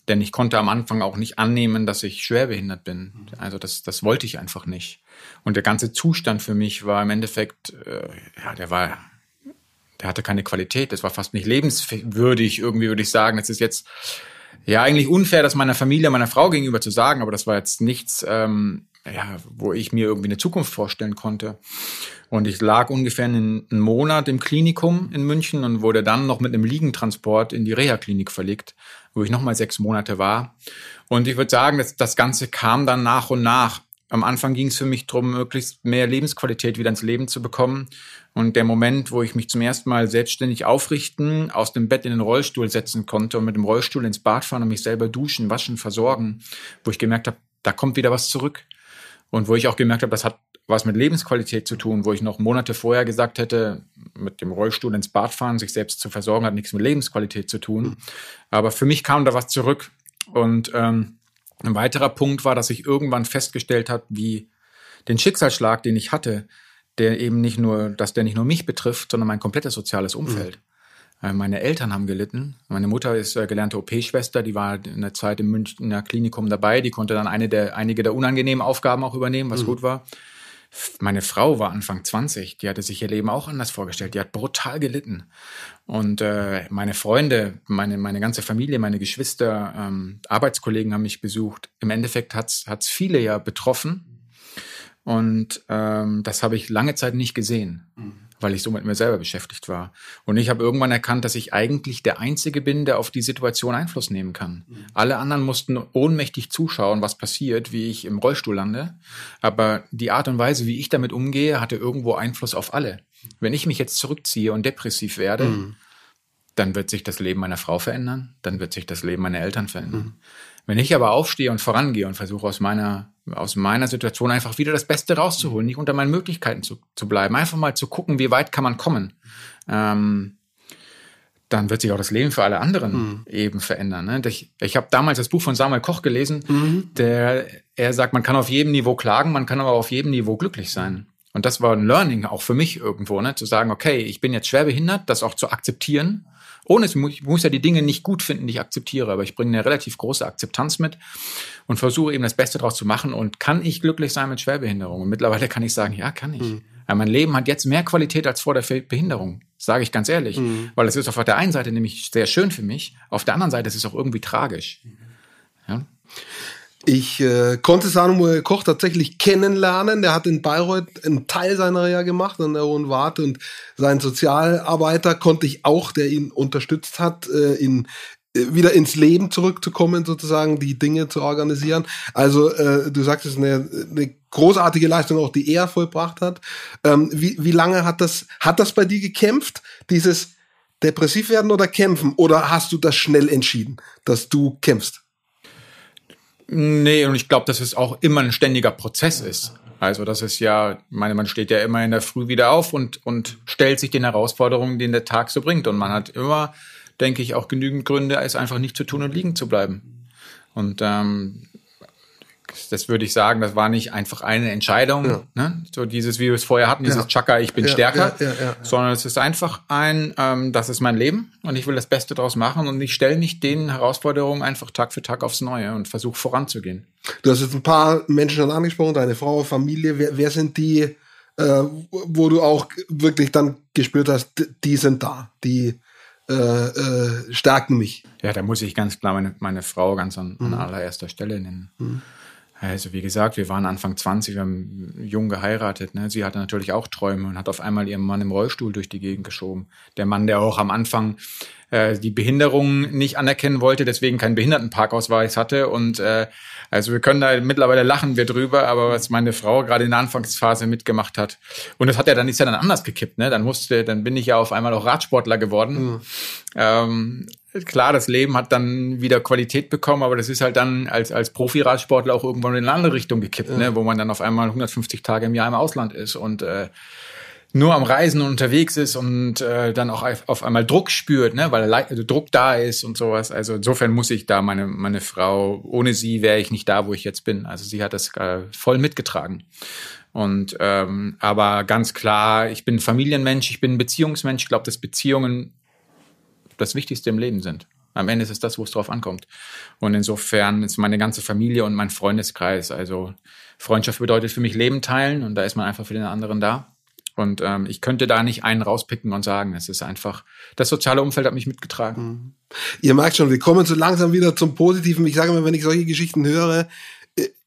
Denn ich konnte am Anfang auch nicht annehmen, dass ich schwerbehindert bin. Also das, das wollte ich einfach nicht. Und der ganze Zustand für mich war im Endeffekt, äh, ja, der war der hatte keine Qualität. Das war fast nicht lebenswürdig, irgendwie würde ich sagen. Das ist jetzt ja eigentlich unfair, das meiner Familie, meiner Frau gegenüber zu sagen, aber das war jetzt nichts, ähm, ja, wo ich mir irgendwie eine Zukunft vorstellen konnte. Und ich lag ungefähr einen, Monat im Klinikum in München und wurde dann noch mit einem Liegentransport in die Reha-Klinik verlegt, wo ich nochmal sechs Monate war. Und ich würde sagen, dass das Ganze kam dann nach und nach. Am Anfang ging es für mich darum, möglichst mehr Lebensqualität wieder ins Leben zu bekommen. Und der Moment, wo ich mich zum ersten Mal selbstständig aufrichten, aus dem Bett in den Rollstuhl setzen konnte und mit dem Rollstuhl ins Bad fahren und mich selber duschen, waschen, versorgen, wo ich gemerkt habe, da kommt wieder was zurück. Und wo ich auch gemerkt habe, das hat was mit Lebensqualität zu tun, wo ich noch Monate vorher gesagt hätte, mit dem Rollstuhl ins Bad fahren, sich selbst zu versorgen, hat nichts mit Lebensqualität zu tun. Aber für mich kam da was zurück. Und ähm, ein weiterer Punkt war, dass ich irgendwann festgestellt habe, wie den Schicksalsschlag, den ich hatte, der eben nicht nur, dass der nicht nur mich betrifft, sondern mein komplettes soziales Umfeld. Mhm. Meine Eltern haben gelitten. Meine Mutter ist äh, gelernte OP-Schwester, die war in der Zeit im Münchner Klinikum dabei, die konnte dann eine der, einige der unangenehmen Aufgaben auch übernehmen, was mhm. gut war. Meine Frau war Anfang 20, die hatte sich ihr Leben auch anders vorgestellt, die hat brutal gelitten. Und äh, meine Freunde, meine, meine ganze Familie, meine Geschwister, ähm, Arbeitskollegen haben mich besucht. Im Endeffekt hat's hat's viele ja betroffen. Und ähm, das habe ich lange Zeit nicht gesehen. Mhm weil ich so mit mir selber beschäftigt war. Und ich habe irgendwann erkannt, dass ich eigentlich der Einzige bin, der auf die Situation Einfluss nehmen kann. Mhm. Alle anderen mussten ohnmächtig zuschauen, was passiert, wie ich im Rollstuhl lande. Aber die Art und Weise, wie ich damit umgehe, hatte irgendwo Einfluss auf alle. Wenn ich mich jetzt zurückziehe und depressiv werde, mhm. dann wird sich das Leben meiner Frau verändern, dann wird sich das Leben meiner Eltern verändern. Mhm. Wenn ich aber aufstehe und vorangehe und versuche aus meiner, aus meiner Situation einfach wieder das Beste rauszuholen, nicht unter meinen Möglichkeiten zu, zu bleiben, einfach mal zu gucken, wie weit kann man kommen, ähm, dann wird sich auch das Leben für alle anderen mhm. eben verändern. Ne? Ich, ich habe damals das Buch von Samuel Koch gelesen, mhm. der er sagt, man kann auf jedem Niveau klagen, man kann aber auf jedem Niveau glücklich sein. Und das war ein Learning auch für mich irgendwo, ne? zu sagen, okay, ich bin jetzt schwer behindert, das auch zu akzeptieren ohne es, ich muss ja die Dinge nicht gut finden, die ich akzeptiere, aber ich bringe eine relativ große Akzeptanz mit und versuche eben das Beste daraus zu machen. Und kann ich glücklich sein mit Schwerbehinderung? Und mittlerweile kann ich sagen, ja, kann ich. Mhm. Ja, mein Leben hat jetzt mehr Qualität als vor der Behinderung, sage ich ganz ehrlich. Mhm. Weil es ist auf der einen Seite nämlich sehr schön für mich, auf der anderen Seite ist es auch irgendwie tragisch. Ich äh, konnte Samuel Koch tatsächlich kennenlernen. Der hat in Bayreuth einen Teil seiner Reha gemacht an der Hohen Warte und sein Sozialarbeiter konnte ich auch, der ihn unterstützt hat, äh, in äh, wieder ins Leben zurückzukommen, sozusagen die Dinge zu organisieren. Also äh, du sagst es eine, eine großartige Leistung, auch die er vollbracht hat. Ähm, wie, wie lange hat das hat das bei dir gekämpft? Dieses depressiv werden oder kämpfen? Oder hast du das schnell entschieden, dass du kämpfst? Nee, und ich glaube, dass es auch immer ein ständiger Prozess ist. Also das ist ja, ich meine, man steht ja immer in der Früh wieder auf und, und stellt sich den Herausforderungen, die der Tag so bringt. Und man hat immer, denke ich, auch genügend Gründe, es einfach nicht zu tun und liegen zu bleiben. Und ähm, das würde ich sagen, das war nicht einfach eine Entscheidung, ja. ne? so dieses, wie wir es vorher hatten, dieses ja. Chaka, ich bin ja, stärker, sondern es ist einfach ein, ähm, das ist mein Leben und ich will das Beste draus machen und ich stelle mich den Herausforderungen einfach Tag für Tag aufs Neue und versuche voranzugehen. Du hast jetzt ein paar Menschen schon angesprochen, deine Frau, Familie, wer, wer sind die, äh, wo du auch wirklich dann gespürt hast, die sind da, die äh, äh, stärken mich. Ja, da muss ich ganz klar meine, meine Frau ganz an, mhm. an allererster Stelle nennen. Mhm also wie gesagt, wir waren Anfang 20, wir haben jung geheiratet. Ne? Sie hatte natürlich auch Träume und hat auf einmal ihren Mann im Rollstuhl durch die Gegend geschoben. Der Mann, der auch am Anfang äh, die Behinderung nicht anerkennen wollte, deswegen keinen Behindertenparkausweis hatte. Und äh, also wir können da mittlerweile lachen wir drüber, aber was meine Frau gerade in der Anfangsphase mitgemacht hat. Und das hat ja dann ist ja dann anders gekippt, ne? Dann musste, dann bin ich ja auf einmal auch Radsportler geworden. Mhm. Ähm, klar, das Leben hat dann wieder Qualität bekommen, aber das ist halt dann als, als Profi-Radsportler auch irgendwann in eine andere Richtung gekippt, ja. ne? wo man dann auf einmal 150 Tage im Jahr im Ausland ist und äh, nur am Reisen und unterwegs ist und äh, dann auch auf einmal Druck spürt, ne, weil also Druck da ist und sowas. Also insofern muss ich da meine meine Frau ohne sie wäre ich nicht da, wo ich jetzt bin. Also sie hat das äh, voll mitgetragen. Und ähm, aber ganz klar, ich bin Familienmensch, ich bin Beziehungsmensch. Ich glaube, dass Beziehungen das Wichtigste im Leben sind. Am Ende ist es das, wo es drauf ankommt. Und insofern ist meine ganze Familie und mein Freundeskreis. Also Freundschaft bedeutet für mich Leben teilen und da ist man einfach für den anderen da. Und ähm, ich könnte da nicht einen rauspicken und sagen, es ist einfach, das soziale Umfeld hat mich mitgetragen. Mhm. Ihr merkt schon, wir kommen so langsam wieder zum Positiven. Ich sage immer, wenn ich solche Geschichten höre,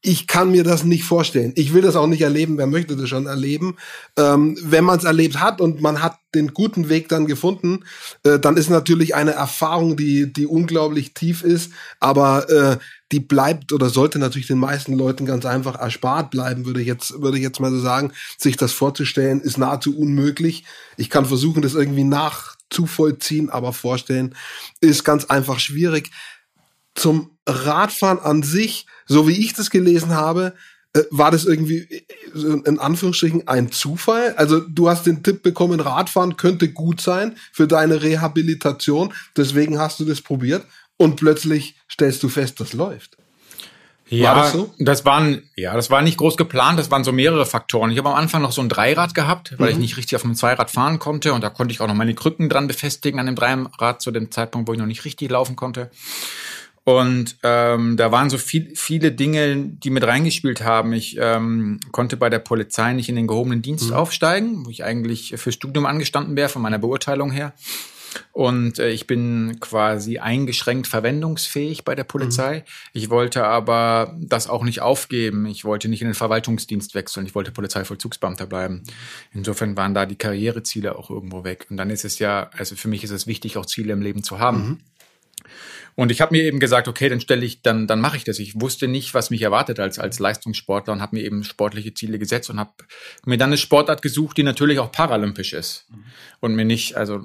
ich kann mir das nicht vorstellen. Ich will das auch nicht erleben. Wer möchte das schon erleben? Ähm, wenn man es erlebt hat und man hat den guten Weg dann gefunden, äh, dann ist natürlich eine Erfahrung, die die unglaublich tief ist, aber äh, die bleibt oder sollte natürlich den meisten Leuten ganz einfach erspart bleiben, würde ich jetzt würde ich jetzt mal so sagen. Sich das vorzustellen ist nahezu unmöglich. Ich kann versuchen, das irgendwie nachzuvollziehen, aber vorstellen ist ganz einfach schwierig. Zum Radfahren an sich so wie ich das gelesen habe, äh, war das irgendwie äh, in Anführungsstrichen ein Zufall? Also du hast den Tipp bekommen, Radfahren könnte gut sein für deine Rehabilitation, deswegen hast du das probiert und plötzlich stellst du fest, das läuft. Ja, war das, so? das waren ja, das war nicht groß geplant, das waren so mehrere Faktoren. Ich habe am Anfang noch so ein Dreirad gehabt, weil mhm. ich nicht richtig auf einem Zweirad fahren konnte und da konnte ich auch noch meine Krücken dran befestigen an dem Dreirad zu dem Zeitpunkt, wo ich noch nicht richtig laufen konnte. Und ähm, da waren so viel, viele Dinge, die mit reingespielt haben. Ich ähm, konnte bei der Polizei nicht in den gehobenen Dienst mhm. aufsteigen, wo ich eigentlich fürs Studium angestanden wäre, von meiner Beurteilung her. Und äh, ich bin quasi eingeschränkt verwendungsfähig bei der Polizei. Mhm. Ich wollte aber das auch nicht aufgeben. Ich wollte nicht in den Verwaltungsdienst wechseln. Ich wollte Polizeivollzugsbeamter bleiben. Insofern waren da die Karriereziele auch irgendwo weg. Und dann ist es ja, also für mich ist es wichtig, auch Ziele im Leben zu haben. Mhm. Und ich habe mir eben gesagt, okay, dann stelle ich, dann, dann mache ich das. Ich wusste nicht, was mich erwartet als, als Leistungssportler und habe mir eben sportliche Ziele gesetzt und habe mir dann eine Sportart gesucht, die natürlich auch paralympisch ist. Mhm. Und mir nicht, also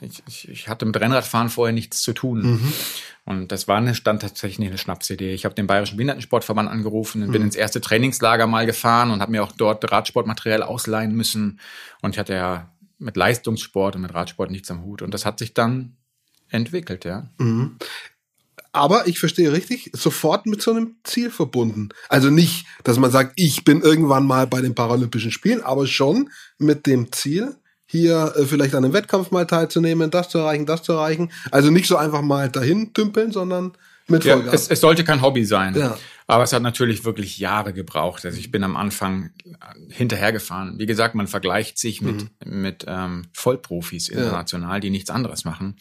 ich, ich, ich hatte mit Rennradfahren vorher nichts zu tun. Mhm. Und das war eine, stand tatsächlich eine Schnapsidee. Ich habe den Bayerischen Behindertensportverband angerufen und mhm. bin ins erste Trainingslager mal gefahren und habe mir auch dort Radsportmaterial ausleihen müssen. Und ich hatte ja mit Leistungssport und mit Radsport nichts am Hut. Und das hat sich dann entwickelt, ja. Mhm. Aber ich verstehe richtig, sofort mit so einem Ziel verbunden. Also nicht, dass man sagt, ich bin irgendwann mal bei den Paralympischen Spielen, aber schon mit dem Ziel, hier äh, vielleicht an einem Wettkampf mal teilzunehmen, das zu erreichen, das zu erreichen. Also nicht so einfach mal dahin tümpeln, sondern mit ja, es, es, sollte kein Hobby sein. Ja. Aber es hat natürlich wirklich Jahre gebraucht. Also ich bin am Anfang hinterhergefahren. Wie gesagt, man vergleicht sich mit, mhm. mit ähm, Vollprofis international, ja. die nichts anderes machen.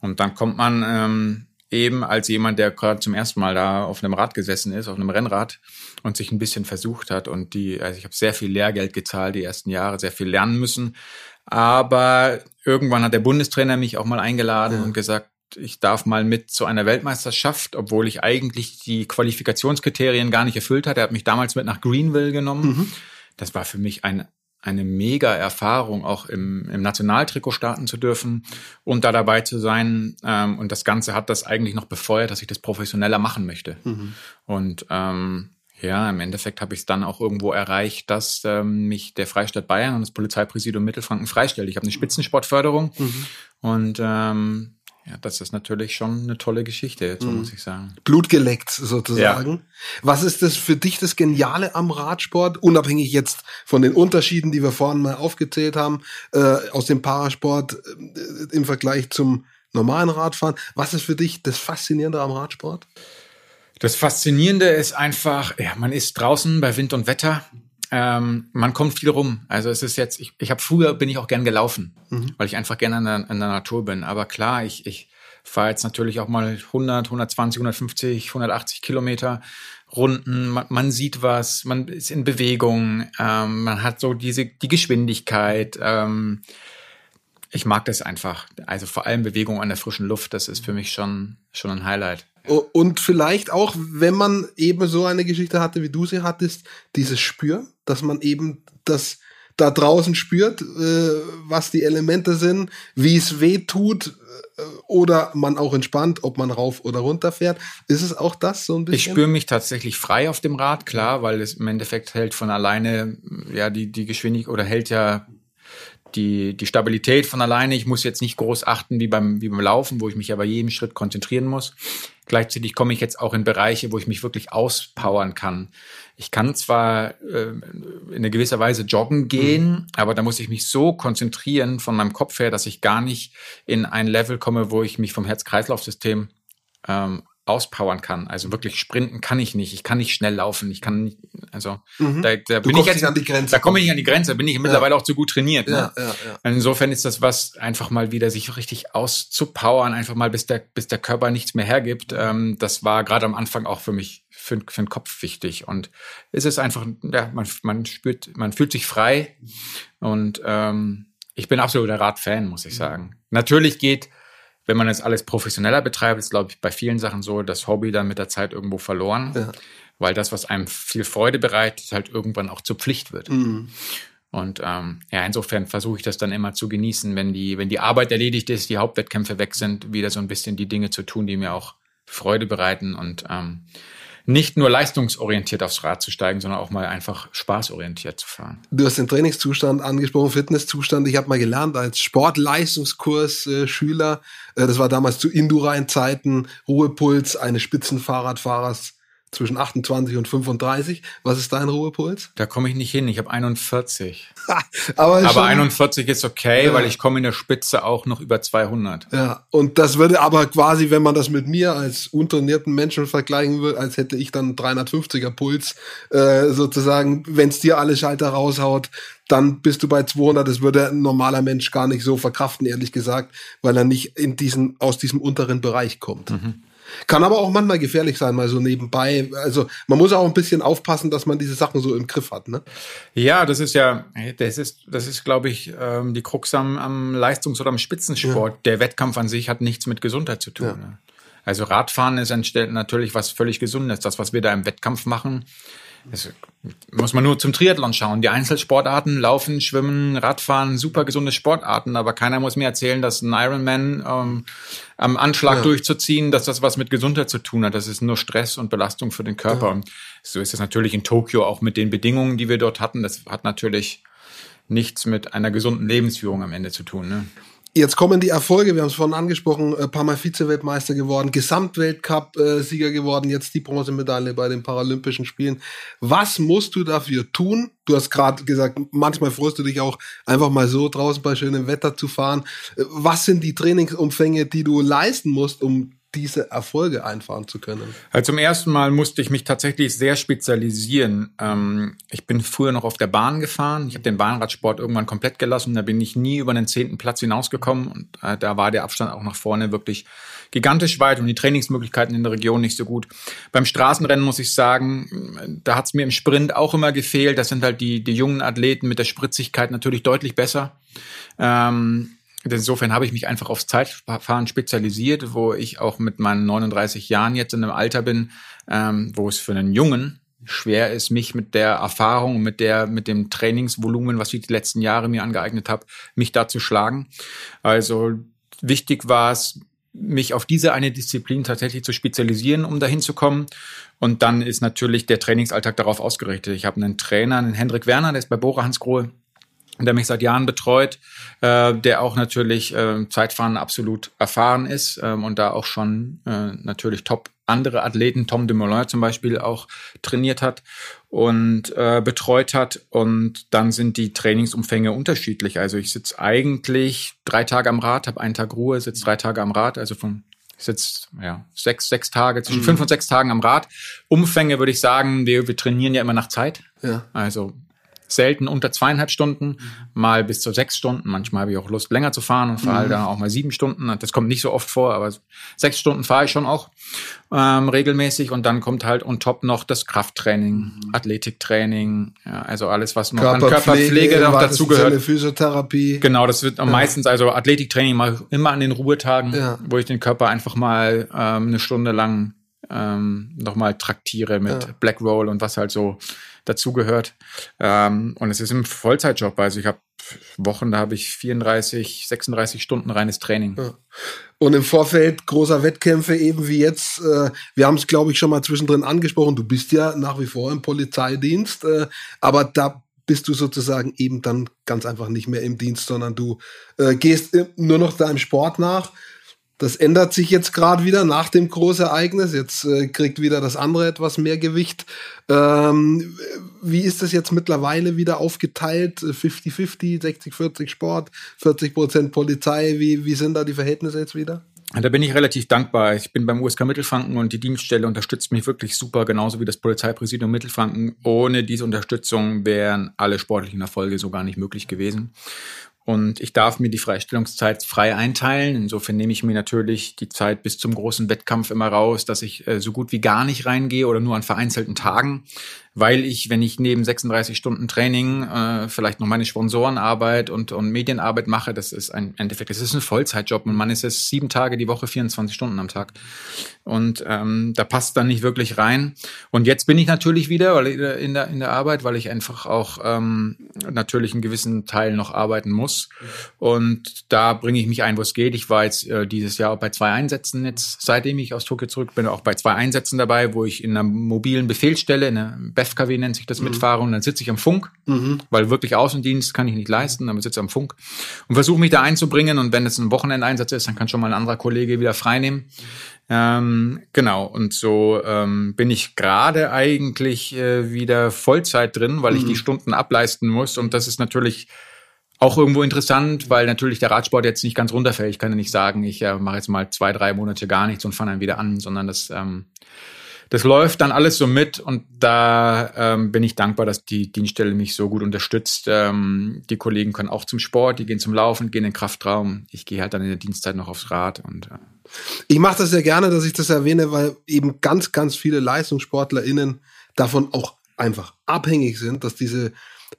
Und dann kommt man ähm, eben als jemand, der gerade zum ersten Mal da auf einem Rad gesessen ist, auf einem Rennrad und sich ein bisschen versucht hat. Und die, also ich habe sehr viel Lehrgeld gezahlt die ersten Jahre, sehr viel lernen müssen. Aber irgendwann hat der Bundestrainer mich auch mal eingeladen ja. und gesagt, ich darf mal mit zu einer Weltmeisterschaft, obwohl ich eigentlich die Qualifikationskriterien gar nicht erfüllt hatte. Er hat mich damals mit nach Greenville genommen. Mhm. Das war für mich ein, eine mega Erfahrung, auch im, im Nationaltrikot starten zu dürfen und da dabei zu sein. Ähm, und das Ganze hat das eigentlich noch befeuert, dass ich das professioneller machen möchte. Mhm. Und ähm, ja, im Endeffekt habe ich es dann auch irgendwo erreicht, dass ähm, mich der Freistaat Bayern und das Polizeipräsidium Mittelfranken freistellt. Ich habe eine Spitzensportförderung mhm. und ähm, ja, das ist natürlich schon eine tolle Geschichte, so mhm. muss ich sagen. Blut geleckt sozusagen. Ja. Was ist das für dich das Geniale am Radsport, unabhängig jetzt von den Unterschieden, die wir vorhin mal aufgezählt haben, äh, aus dem Parasport äh, im Vergleich zum normalen Radfahren? Was ist für dich das Faszinierende am Radsport? Das Faszinierende ist einfach, ja, man ist draußen bei Wind und Wetter. Ähm, man kommt viel rum. Also es ist jetzt, ich, ich habe früher bin ich auch gern gelaufen, mhm. weil ich einfach gerne in der, in der Natur bin. Aber klar, ich, ich fahre jetzt natürlich auch mal 100, 120, 150, 180 Kilometer Runden. Man, man sieht was, man ist in Bewegung, ähm, man hat so diese die Geschwindigkeit. Ähm, ich mag das einfach. Also vor allem Bewegung an der frischen Luft, das ist für mich schon schon ein Highlight. Und vielleicht auch, wenn man eben so eine Geschichte hatte, wie du sie hattest, dieses Spür, dass man eben das da draußen spürt, äh, was die Elemente sind, wie es weh tut, äh, oder man auch entspannt, ob man rauf oder runter fährt. Ist es auch das so ein bisschen? Ich spüre mich tatsächlich frei auf dem Rad, klar, weil es im Endeffekt hält von alleine ja die, die Geschwindigkeit oder hält ja die, die Stabilität von alleine. Ich muss jetzt nicht groß achten wie beim, wie beim Laufen, wo ich mich aber jedem Schritt konzentrieren muss. Gleichzeitig komme ich jetzt auch in Bereiche, wo ich mich wirklich auspowern kann. Ich kann zwar äh, in einer gewisser Weise joggen gehen, mhm. aber da muss ich mich so konzentrieren von meinem Kopf her, dass ich gar nicht in ein Level komme, wo ich mich vom Herz-Kreislauf-System ähm, auspowern kann. Also wirklich sprinten kann ich nicht. Ich kann nicht schnell laufen. Ich kann nicht, also mhm. da, da bin ich jetzt an die Grenze. Da komme ich an die Grenze. Da bin ich mittlerweile auch zu gut trainiert. Ne? Ja, ja, ja. Insofern ist das was, einfach mal wieder sich richtig auszupowern, einfach mal bis der bis der Körper nichts mehr hergibt. Ähm, das war gerade am Anfang auch für mich für, für den Kopf wichtig und es ist einfach, ja, man man spürt, man fühlt sich frei und ähm, ich bin absoluter Radfan, muss ich sagen. Natürlich geht wenn man das alles professioneller betreibt, ist, glaube ich, bei vielen Sachen so, das Hobby dann mit der Zeit irgendwo verloren, ja. weil das, was einem viel Freude bereitet, halt irgendwann auch zur Pflicht wird. Mhm. Und ähm, ja, insofern versuche ich das dann immer zu genießen, wenn die, wenn die Arbeit erledigt ist, die Hauptwettkämpfe weg sind, wieder so ein bisschen die Dinge zu tun, die mir auch Freude bereiten und ähm, nicht nur leistungsorientiert aufs Rad zu steigen, sondern auch mal einfach spaßorientiert zu fahren. Du hast den Trainingszustand angesprochen, Fitnesszustand. Ich habe mal gelernt als Sportleistungskurs-Schüler, äh, das war damals zu Indurain-Zeiten, Ruhepuls eines Spitzenfahrradfahrers zwischen 28 und 35. Was ist dein Ruhepuls? Da komme ich nicht hin. Ich habe 41. aber, aber 41 ist okay, ja. weil ich komme in der Spitze auch noch über 200. Ja, und das würde aber quasi, wenn man das mit mir als untrainierten Menschen vergleichen würde, als hätte ich dann 350er Puls äh, sozusagen, wenn es dir alle Schalter raushaut, dann bist du bei 200. Das würde ein normaler Mensch gar nicht so verkraften, ehrlich gesagt, weil er nicht in diesen, aus diesem unteren Bereich kommt. Mhm. Kann aber auch manchmal gefährlich sein, mal so nebenbei. Also man muss auch ein bisschen aufpassen, dass man diese Sachen so im Griff hat, ne? Ja, das ist ja, das ist, das ist, glaube ich, ähm, die Krux am, am Leistungs- oder am Spitzensport. Ja. Der Wettkampf an sich hat nichts mit Gesundheit zu tun. Ja. Ne? Also Radfahren ist natürlich was völlig Gesundes. Das, was wir da im Wettkampf machen, das muss man nur zum Triathlon schauen. Die Einzelsportarten, Laufen, Schwimmen, Radfahren, super gesunde Sportarten, aber keiner muss mir erzählen, dass ein Ironman ähm, am Anschlag ja. durchzuziehen, dass das was mit Gesundheit zu tun hat. Das ist nur Stress und Belastung für den Körper. Ja. So ist es natürlich in Tokio auch mit den Bedingungen, die wir dort hatten. Das hat natürlich nichts mit einer gesunden Lebensführung am Ende zu tun. Ne? Jetzt kommen die Erfolge, wir haben es vorhin angesprochen, ein paar Mal Vize-Weltmeister geworden, Gesamtweltcup-Sieger geworden, jetzt die Bronzemedaille bei den Paralympischen Spielen. Was musst du dafür tun? Du hast gerade gesagt, manchmal freust du dich auch, einfach mal so draußen bei schönem Wetter zu fahren. Was sind die Trainingsumfänge, die du leisten musst, um diese Erfolge einfahren zu können? Also zum ersten Mal musste ich mich tatsächlich sehr spezialisieren. Ähm, ich bin früher noch auf der Bahn gefahren. Ich habe den Bahnradsport irgendwann komplett gelassen. Da bin ich nie über den zehnten Platz hinausgekommen. Und äh, da war der Abstand auch nach vorne wirklich gigantisch weit und die Trainingsmöglichkeiten in der Region nicht so gut. Beim Straßenrennen muss ich sagen, da hat es mir im Sprint auch immer gefehlt. Das sind halt die, die jungen Athleten mit der Spritzigkeit natürlich deutlich besser. Ähm, Insofern habe ich mich einfach aufs Zeitfahren spezialisiert, wo ich auch mit meinen 39 Jahren jetzt in einem Alter bin, ähm, wo es für einen Jungen schwer ist, mich mit der Erfahrung, mit der, mit dem Trainingsvolumen, was ich die letzten Jahre mir angeeignet habe, mich da zu schlagen. Also wichtig war es, mich auf diese eine Disziplin tatsächlich zu spezialisieren, um dahin zu kommen. Und dann ist natürlich der Trainingsalltag darauf ausgerichtet. Ich habe einen Trainer, einen Hendrik Werner, der ist bei Bora Hansgrohe der mich seit Jahren betreut, äh, der auch natürlich äh, Zeitfahren absolut erfahren ist ähm, und da auch schon äh, natürlich top andere Athleten, Tom de Moulin zum Beispiel, auch trainiert hat und äh, betreut hat. Und dann sind die Trainingsumfänge unterschiedlich. Also ich sitze eigentlich drei Tage am Rad, habe einen Tag Ruhe, sitze drei Tage am Rad, also von ich sitze ja sechs, sechs Tage, zwischen mhm. fünf und sechs Tagen am Rad. Umfänge würde ich sagen, wir, wir trainieren ja immer nach Zeit. Ja. Also selten unter zweieinhalb Stunden, mhm. mal bis zu sechs Stunden. Manchmal habe ich auch Lust, länger zu fahren und fahre mhm. dann auch mal sieben Stunden. Das kommt nicht so oft vor, aber sechs Stunden fahre ich schon auch ähm, regelmäßig. Und dann kommt halt on top noch das Krafttraining, mhm. Athletiktraining, ja, also alles, was noch Körperpflege, an Körperpflege noch dazu gehört. Physiotherapie. Genau, das wird ja. meistens, also Athletiktraining mal immer an den Ruhetagen, ja. wo ich den Körper einfach mal ähm, eine Stunde lang ähm, nochmal traktiere mit ja. Black Roll und was halt so dazugehört. Ähm, und es ist ein Vollzeitjob. Also ich habe Wochen, da habe ich 34, 36 Stunden reines Training. Ja. Und im Vorfeld großer Wettkämpfe, eben wie jetzt, äh, wir haben es, glaube ich, schon mal zwischendrin angesprochen, du bist ja nach wie vor im Polizeidienst, äh, aber da bist du sozusagen eben dann ganz einfach nicht mehr im Dienst, sondern du äh, gehst nur noch deinem Sport nach. Das ändert sich jetzt gerade wieder nach dem Großereignis. Jetzt äh, kriegt wieder das andere etwas mehr Gewicht. Ähm, wie ist das jetzt mittlerweile wieder aufgeteilt? 50-50, 60-40 Sport, 40 Prozent Polizei. Wie, wie sind da die Verhältnisse jetzt wieder? Da bin ich relativ dankbar. Ich bin beim USK Mittelfranken und die Dienststelle unterstützt mich wirklich super, genauso wie das Polizeipräsidium Mittelfranken. Ohne diese Unterstützung wären alle sportlichen Erfolge so gar nicht möglich gewesen. Und ich darf mir die Freistellungszeit frei einteilen. Insofern nehme ich mir natürlich die Zeit bis zum großen Wettkampf immer raus, dass ich äh, so gut wie gar nicht reingehe oder nur an vereinzelten Tagen weil ich, wenn ich neben 36 Stunden Training äh, vielleicht noch meine Sponsorenarbeit und, und Medienarbeit mache, das ist ein Endeffekt, das ist ein Vollzeitjob und man ist es sieben Tage die Woche, 24 Stunden am Tag. Und ähm, da passt dann nicht wirklich rein. Und jetzt bin ich natürlich wieder in der, in der Arbeit, weil ich einfach auch ähm, natürlich einen gewissen Teil noch arbeiten muss. Und da bringe ich mich ein, wo es geht. Ich war jetzt äh, dieses Jahr auch bei zwei Einsätzen jetzt, seitdem ich aus Tokio zurück bin, auch bei zwei Einsätzen dabei, wo ich in einer mobilen Befehlsstelle, in einer BEFKW nennt sich das, mhm. mitfahre und dann sitze ich am Funk, mhm. weil wirklich Außendienst kann ich nicht leisten, aber sitze am Funk und versuche mich da einzubringen und wenn es ein Wochenendeinsatz ist, dann kann schon mal ein anderer Kollege wieder freinehmen. Ähm, genau, und so ähm, bin ich gerade eigentlich äh, wieder Vollzeit drin, weil ich die mhm. Stunden ableisten muss und das ist natürlich auch irgendwo interessant, weil natürlich der Radsport jetzt nicht ganz runterfällt. Ich kann ja nicht sagen, ich äh, mache jetzt mal zwei, drei Monate gar nichts und fange dann wieder an, sondern das ähm, das läuft dann alles so mit und da ähm, bin ich dankbar, dass die Dienststelle mich so gut unterstützt. Ähm, die Kollegen können auch zum Sport, die gehen zum Laufen, gehen in den Kraftraum. Ich gehe halt dann in der Dienstzeit noch aufs Rad und äh. ich mache das sehr gerne, dass ich das erwähne, weil eben ganz, ganz viele LeistungssportlerInnen davon auch einfach abhängig sind, dass diese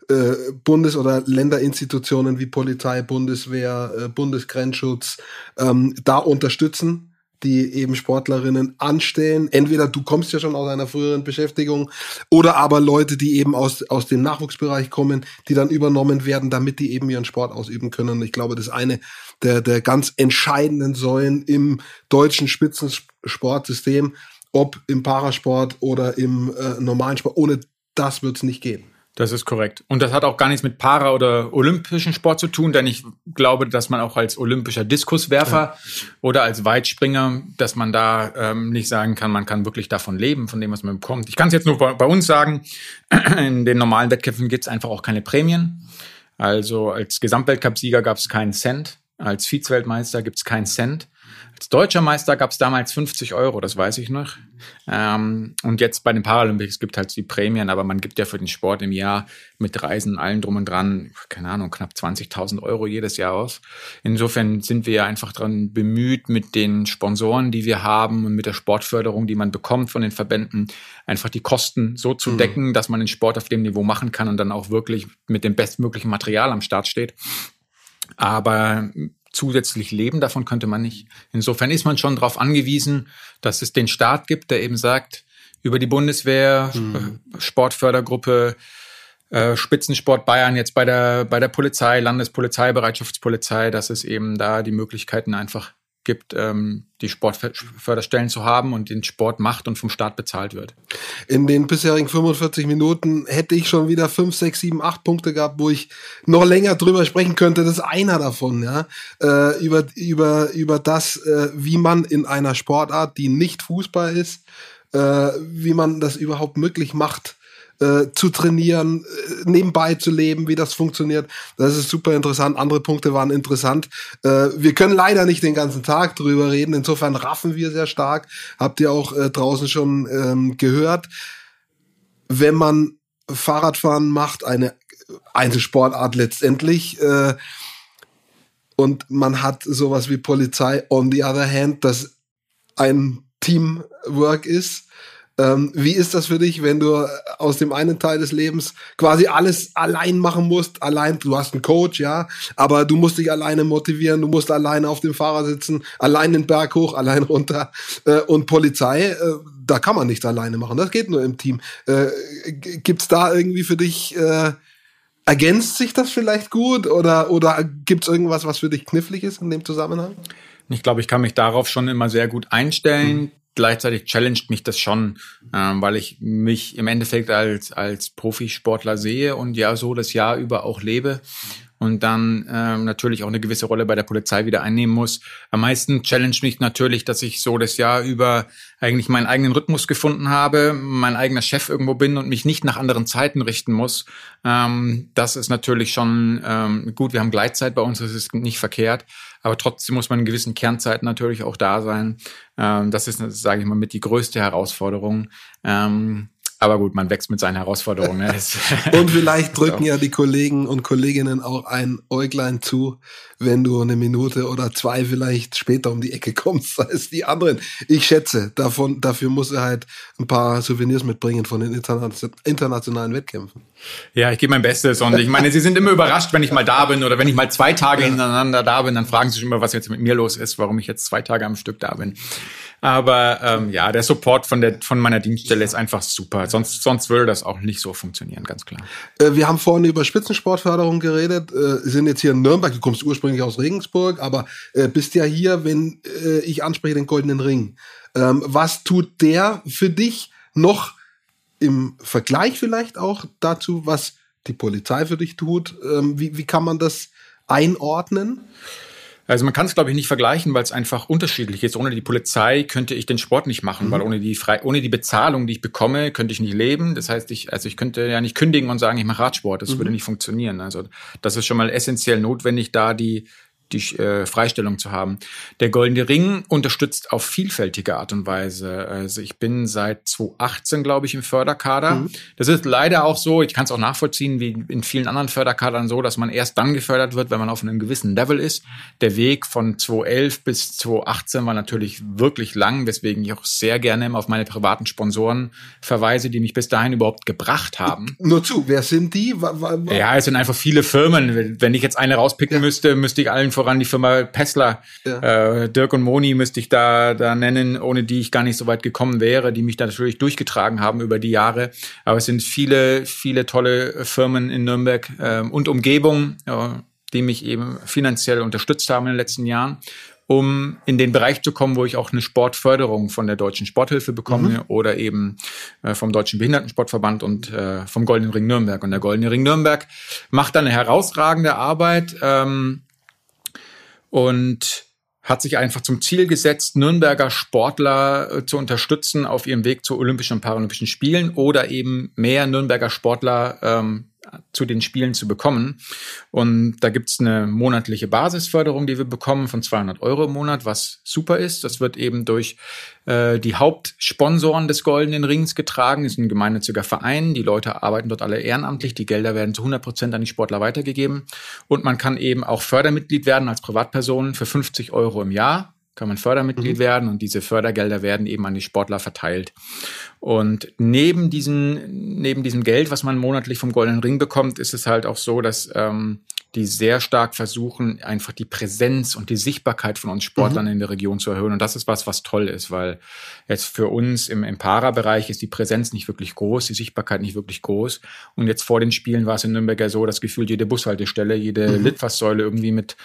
äh, Bundes- oder Länderinstitutionen wie Polizei, Bundeswehr, äh, Bundesgrenzschutz ähm, da unterstützen die eben Sportlerinnen anstellen. Entweder du kommst ja schon aus einer früheren Beschäftigung oder aber Leute, die eben aus, aus dem Nachwuchsbereich kommen, die dann übernommen werden, damit die eben ihren Sport ausüben können. ich glaube, das ist eine der, der ganz entscheidenden Säulen im deutschen Spitzensportsystem, ob im Parasport oder im äh, normalen Sport. Ohne das wird es nicht gehen. Das ist korrekt. Und das hat auch gar nichts mit Para- oder olympischen Sport zu tun, denn ich glaube, dass man auch als olympischer Diskuswerfer ja. oder als Weitspringer, dass man da ähm, nicht sagen kann, man kann wirklich davon leben, von dem, was man bekommt. Ich kann es jetzt nur bei, bei, uns sagen, in den normalen Wettkämpfen gibt es einfach auch keine Prämien. Also als Gesamtweltcupsieger gab es keinen Cent, als Vizeweltmeister gibt es keinen Cent. Als deutscher Meister gab es damals 50 Euro, das weiß ich noch. Ähm, und jetzt bei den Paralympics gibt halt die Prämien, aber man gibt ja für den Sport im Jahr mit Reisen, allen drum und dran, keine Ahnung, knapp 20.000 Euro jedes Jahr aus. Insofern sind wir ja einfach dran bemüht, mit den Sponsoren, die wir haben und mit der Sportförderung, die man bekommt von den Verbänden, einfach die Kosten so zu mhm. decken, dass man den Sport auf dem Niveau machen kann und dann auch wirklich mit dem bestmöglichen Material am Start steht. Aber zusätzlich leben davon könnte man nicht. Insofern ist man schon darauf angewiesen, dass es den Staat gibt, der eben sagt, über die Bundeswehr, mhm. Sportfördergruppe, äh, Spitzensport Bayern jetzt bei der, bei der Polizei, Landespolizei, Bereitschaftspolizei, dass es eben da die Möglichkeiten einfach gibt, ähm, die Sportförderstellen zu haben und den Sport macht und vom Staat bezahlt wird. In den bisherigen 45 Minuten hätte ich schon wieder 5, 6, 7, 8 Punkte gehabt, wo ich noch länger drüber sprechen könnte. Das ist einer davon, ja. Äh, über, über, über das, äh, wie man in einer Sportart, die nicht Fußball ist, äh, wie man das überhaupt möglich macht, äh, zu trainieren, äh, nebenbei zu leben, wie das funktioniert. Das ist super interessant. Andere Punkte waren interessant. Äh, wir können leider nicht den ganzen Tag drüber reden. Insofern raffen wir sehr stark. Habt ihr auch äh, draußen schon ähm, gehört. Wenn man Fahrradfahren macht, eine Einzelsportart letztendlich, äh, und man hat sowas wie Polizei on the other hand, das ein Teamwork ist, ähm, wie ist das für dich, wenn du aus dem einen Teil des Lebens quasi alles allein machen musst? Allein, du hast einen Coach, ja, aber du musst dich alleine motivieren, du musst alleine auf dem Fahrer sitzen, allein den Berg hoch, allein runter. Äh, und Polizei, äh, da kann man nicht alleine machen, das geht nur im Team. Äh, gibt's da irgendwie für dich, äh, ergänzt sich das vielleicht gut oder, oder gibt's irgendwas, was für dich knifflig ist in dem Zusammenhang? Ich glaube, ich kann mich darauf schon immer sehr gut einstellen. Hm gleichzeitig challenged mich das schon, ähm, weil ich mich im Endeffekt als, als Profisportler sehe und ja so das Jahr über auch lebe und dann ähm, natürlich auch eine gewisse Rolle bei der Polizei wieder einnehmen muss. Am meisten challenge mich natürlich, dass ich so das Jahr über eigentlich meinen eigenen Rhythmus gefunden habe, mein eigener Chef irgendwo bin und mich nicht nach anderen Zeiten richten muss. Ähm, das ist natürlich schon ähm, gut. Wir haben Gleitzeit bei uns, das ist nicht verkehrt, aber trotzdem muss man in gewissen Kernzeiten natürlich auch da sein. Ähm, das ist, sage ich mal, mit die größte Herausforderung. Ähm, aber gut, man wächst mit seinen Herausforderungen. Ne? und vielleicht drücken ja die Kollegen und Kolleginnen auch ein Äuglein zu, wenn du eine Minute oder zwei vielleicht später um die Ecke kommst als die anderen. Ich schätze, davon, dafür muss er halt ein paar Souvenirs mitbringen von den internationalen Wettkämpfen. Ja, ich gebe mein Bestes und ich meine, sie sind immer überrascht, wenn ich mal da bin oder wenn ich mal zwei Tage hintereinander da bin, dann fragen sie sich immer, was jetzt mit mir los ist, warum ich jetzt zwei Tage am Stück da bin. Aber ähm, ja, der Support von der von meiner Dienststelle ist einfach super. Sonst sonst würde das auch nicht so funktionieren, ganz klar. Äh, wir haben vorhin über Spitzensportförderung geredet. Äh, sind jetzt hier in Nürnberg. Du kommst ursprünglich aus Regensburg, aber äh, bist ja hier, wenn äh, ich anspreche den Goldenen Ring. Ähm, was tut der für dich noch im Vergleich vielleicht auch dazu, was die Polizei für dich tut? Ähm, wie, wie kann man das einordnen? Also man kann es, glaube ich, nicht vergleichen, weil es einfach unterschiedlich ist. Ohne die Polizei könnte ich den Sport nicht machen, mhm. weil ohne die, frei, ohne die Bezahlung, die ich bekomme, könnte ich nicht leben. Das heißt, ich, also ich könnte ja nicht kündigen und sagen, ich mache Radsport. Das mhm. würde nicht funktionieren. Also das ist schon mal essentiell notwendig, da die die äh, Freistellung zu haben. Der Goldene Ring unterstützt auf vielfältige Art und Weise. Also ich bin seit 2018, glaube ich, im Förderkader. Mhm. Das ist leider auch so, ich kann es auch nachvollziehen, wie in vielen anderen Förderkadern so, dass man erst dann gefördert wird, wenn man auf einem gewissen Level ist. Der Weg von 2011 bis 2018 war natürlich wirklich lang, weswegen ich auch sehr gerne immer auf meine privaten Sponsoren verweise, die mich bis dahin überhaupt gebracht haben. Nur zu, wer sind die? Ja, es sind einfach viele Firmen. Wenn ich jetzt eine rauspicken ja. müsste, müsste ich allen voran die Firma Pessler. Ja. Äh, Dirk und Moni müsste ich da, da nennen, ohne die ich gar nicht so weit gekommen wäre, die mich da natürlich durchgetragen haben über die Jahre. Aber es sind viele, viele tolle Firmen in Nürnberg äh, und Umgebung, äh, die mich eben finanziell unterstützt haben in den letzten Jahren um in den Bereich zu kommen, wo ich auch eine Sportförderung von der Deutschen Sporthilfe bekomme mhm. oder eben äh, vom Deutschen Behindertensportverband und äh, vom Goldenen Ring Nürnberg. Und der Goldene Ring Nürnberg macht da eine herausragende Arbeit. Ähm, und hat sich einfach zum Ziel gesetzt, Nürnberger Sportler äh, zu unterstützen auf ihrem Weg zu Olympischen und Paralympischen Spielen oder eben mehr Nürnberger Sportler ähm, zu den Spielen zu bekommen. Und da gibt's eine monatliche Basisförderung, die wir bekommen von 200 Euro im Monat, was super ist. Das wird eben durch äh, die Hauptsponsoren des Goldenen Rings getragen. Das ist ein gemeinnütziger Verein. Die Leute arbeiten dort alle ehrenamtlich. Die Gelder werden zu 100 Prozent an die Sportler weitergegeben. Und man kann eben auch Fördermitglied werden als Privatperson für 50 Euro im Jahr kann man Fördermitglied mhm. werden und diese Fördergelder werden eben an die Sportler verteilt. Und neben diesem, neben diesem Geld, was man monatlich vom Goldenen Ring bekommt, ist es halt auch so, dass ähm, die sehr stark versuchen, einfach die Präsenz und die Sichtbarkeit von uns Sportlern mhm. in der Region zu erhöhen. Und das ist was, was toll ist, weil jetzt für uns im, im Para-Bereich ist die Präsenz nicht wirklich groß, die Sichtbarkeit nicht wirklich groß. Und jetzt vor den Spielen war es in Nürnberg ja so, dass gefühlt jede Bushaltestelle, jede mhm. Litfaßsäule irgendwie mit,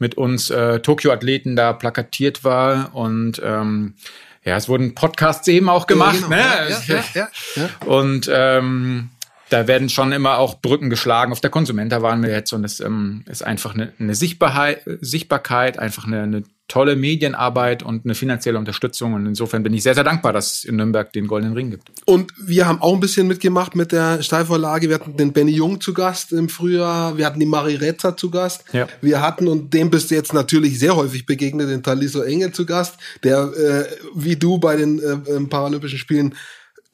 mit uns äh, Tokio-Athleten da plakatiert war. Und ähm, ja, es wurden Podcasts eben auch gemacht. Ja, genau. ne? ja, ja, ja, Und ähm, da werden schon immer auch Brücken geschlagen. Auf der Konsumenta waren wir jetzt und es ähm, ist einfach eine, eine Sichtbarkeit, Sichtbarkeit, einfach eine, eine tolle Medienarbeit und eine finanzielle Unterstützung. Und insofern bin ich sehr, sehr dankbar, dass es in Nürnberg den Goldenen Ring gibt. Und wir haben auch ein bisschen mitgemacht mit der Steilvorlage. Wir hatten den Benny Jung zu Gast im Frühjahr. Wir hatten die Marie Retzer zu Gast. Ja. Wir hatten, und dem bist du jetzt natürlich sehr häufig begegnet, den Taliso Engel zu Gast, der äh, wie du bei den äh, Paralympischen Spielen